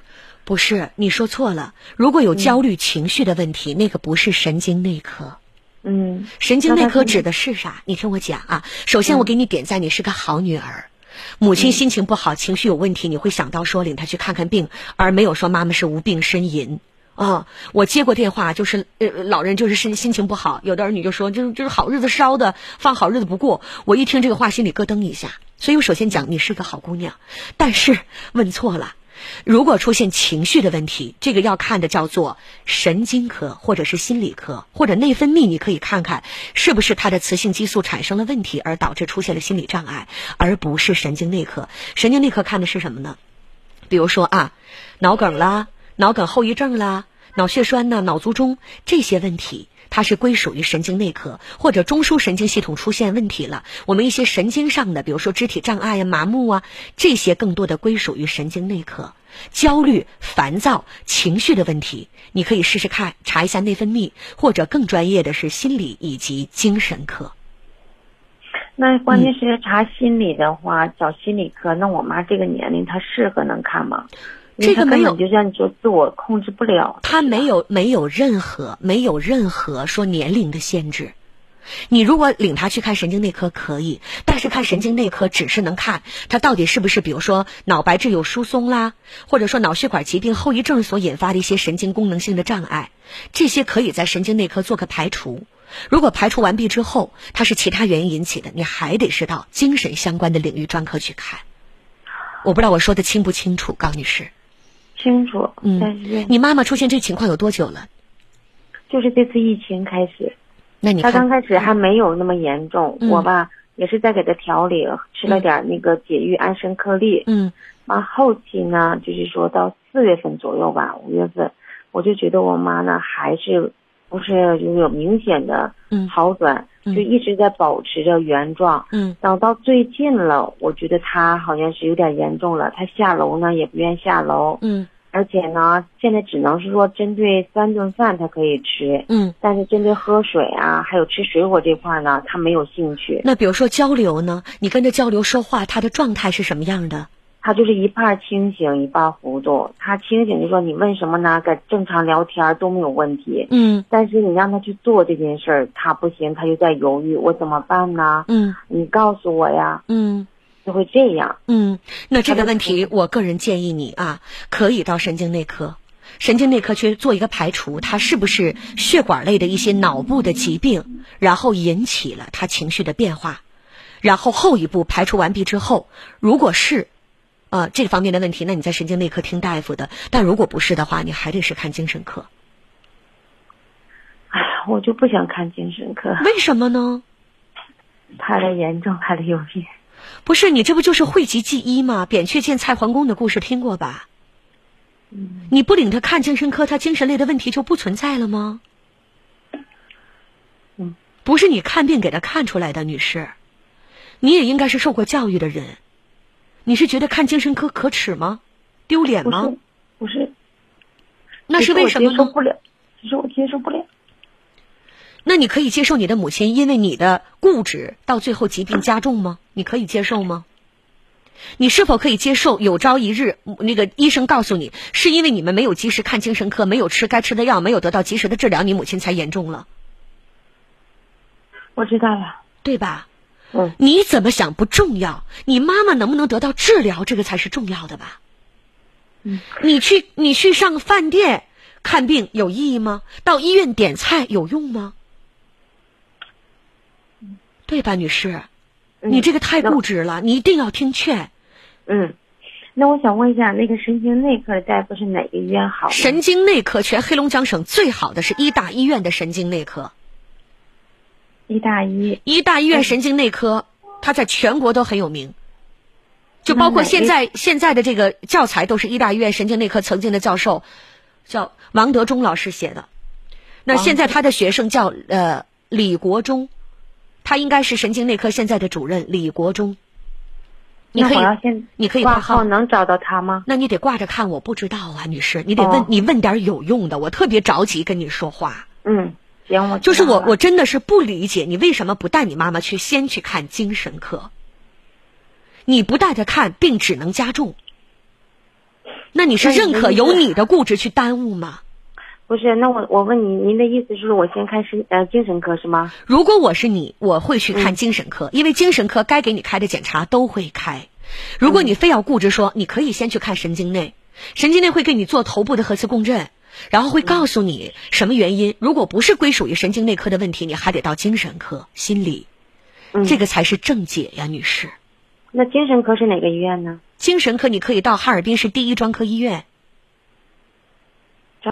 不是，你说错了。如果有焦虑情绪的问题，那个不是神经内科。嗯，神经内科指的是啥？你听我讲啊。首先，我给你点赞，你是个好女儿。母亲心情不好，情绪有问题，你会想到说领她去看看病，而没有说妈妈是无病呻吟。啊，我接过电话，就是呃，老人就是心心情不好，有的儿女就说，就是就是好日子烧的，放好日子不过。我一听这个话，心里咯噔一下。所以我首先讲，你是个好姑娘，但是问错了。如果出现情绪的问题，这个要看的叫做神经科或者是心理科或者内分泌，你可以看看是不是他的雌性激素产生了问题而导致出现了心理障碍，而不是神经内科。神经内科看的是什么呢？比如说啊，脑梗啦、脑梗后遗症啦、脑血栓呐、脑卒中这些问题。它是归属于神经内科或者中枢神经系统出现问题了。我们一些神经上的，比如说肢体障碍呀、麻木啊，这些更多的归属于神经内科。焦虑、烦躁、情绪的问题，你可以试试看查一下内分泌，或者更专业的是心理以及精神科。那关键是查心理的话，找心理科。那我妈这个年龄，她适合能看吗？这个没有，就像你说，自我控制不了。他没有没有任何没有任何说年龄的限制。你如果领他去看神经内科可以，但是看神经内科只是能看他到底是不是，比如说脑白质有疏松啦，或者说脑血管疾病后遗症所引发的一些神经功能性的障碍，这些可以在神经内科做个排除。如果排除完毕之后，它是其他原因引起的，你还得是到精神相关的领域专科去看。我不知道我说的清不清楚，高女士。清楚，嗯，你妈妈出现这情况有多久了？就是这次疫情开始，那你她刚开始还没有那么严重，我吧也是在给她调理，吃了点那个解郁安神颗粒，嗯，完后期呢，就是说到四月份左右吧，五月份，我就觉得我妈呢还是不是就有明显的好转，就一直在保持着原状，嗯，等到最近了，我觉得他好像是有点严重了，他下楼呢也不愿下楼，嗯。而且呢，现在只能是说针对三顿饭他可以吃，嗯，但是针对喝水啊，还有吃水果这块呢，他没有兴趣。那比如说交流呢，你跟他交流说话，他的状态是什么样的？他就是一半清醒，一半糊涂。他清醒就说你问什么呢？跟正常聊天都没有问题，嗯。但是你让他去做这件事儿，他不行，他就在犹豫，我怎么办呢？嗯，你告诉我呀，嗯。就会这样。嗯，那这个问题，我个人建议你啊，可以到神经内科，神经内科去做一个排除，他是不是血管类的一些脑部的疾病，然后引起了他情绪的变化，然后后一步排除完毕之后，如果是，呃，这方面的问题，那你在神经内科听大夫的；但如果不是的话，你还得是看精神科。哎呀，我就不想看精神科。为什么呢？怕的严重，怕的有病。不是你这不就是讳疾忌医吗？扁鹊见蔡桓公的故事听过吧？嗯。你不领他看精神科，他精神类的问题就不存在了吗？嗯。不是你看病给他看出来的，女士。你也应该是受过教育的人。你是觉得看精神科可耻吗？丢脸吗？不是。那是为什么呢？接受不了。其实我接受不了。那你可以接受你的母亲因为你的固执到最后疾病加重吗？你可以接受吗？你是否可以接受有朝一日那个医生告诉你，是因为你们没有及时看精神科，没有吃该吃的药，没有得到及时的治疗，你母亲才严重了？我知道了，对吧？嗯。你怎么想不重要，你妈妈能不能得到治疗，这个才是重要的吧？嗯。你去你去上饭店看病有意义吗？到医院点菜有用吗？对吧，女士？你这个太固执了，你一定要听劝。嗯，那我想问一下，那个神经内科的大夫是哪个医院好？神经内科全黑龙江省最好的是医大医院的神经内科。医大医。医大医院神经内科，它在全国都很有名。就包括现在现在的这个教材都是医大医院神经内科曾经的教授，叫王德忠老师写的。那现在他的学生叫呃李国忠。他应该是神经内科现在的主任李国忠。你可以，你可以挂号能找到他吗？那你得挂着看，我不知道啊，女士，你得问，你问点有用的。我特别着急跟你说话。嗯，就是我，我真的是不理解你为什么不带你妈妈去先去看精神科。你不带她看，病只能加重。那你是认可由你的固执去耽误吗？不是，那我我问你，您的意思是我先看神呃精神科是吗？如果我是你，我会去看精神科，因为精神科该给你开的检查都会开。如果你非要固执说，你可以先去看神经内，神经内会给你做头部的核磁共振，然后会告诉你什么原因。如果不是归属于神经内科的问题，你还得到精神科、心理，这个才是正解呀，女士。那精神科是哪个医院呢？精神科你可以到哈尔滨市第一专科医院。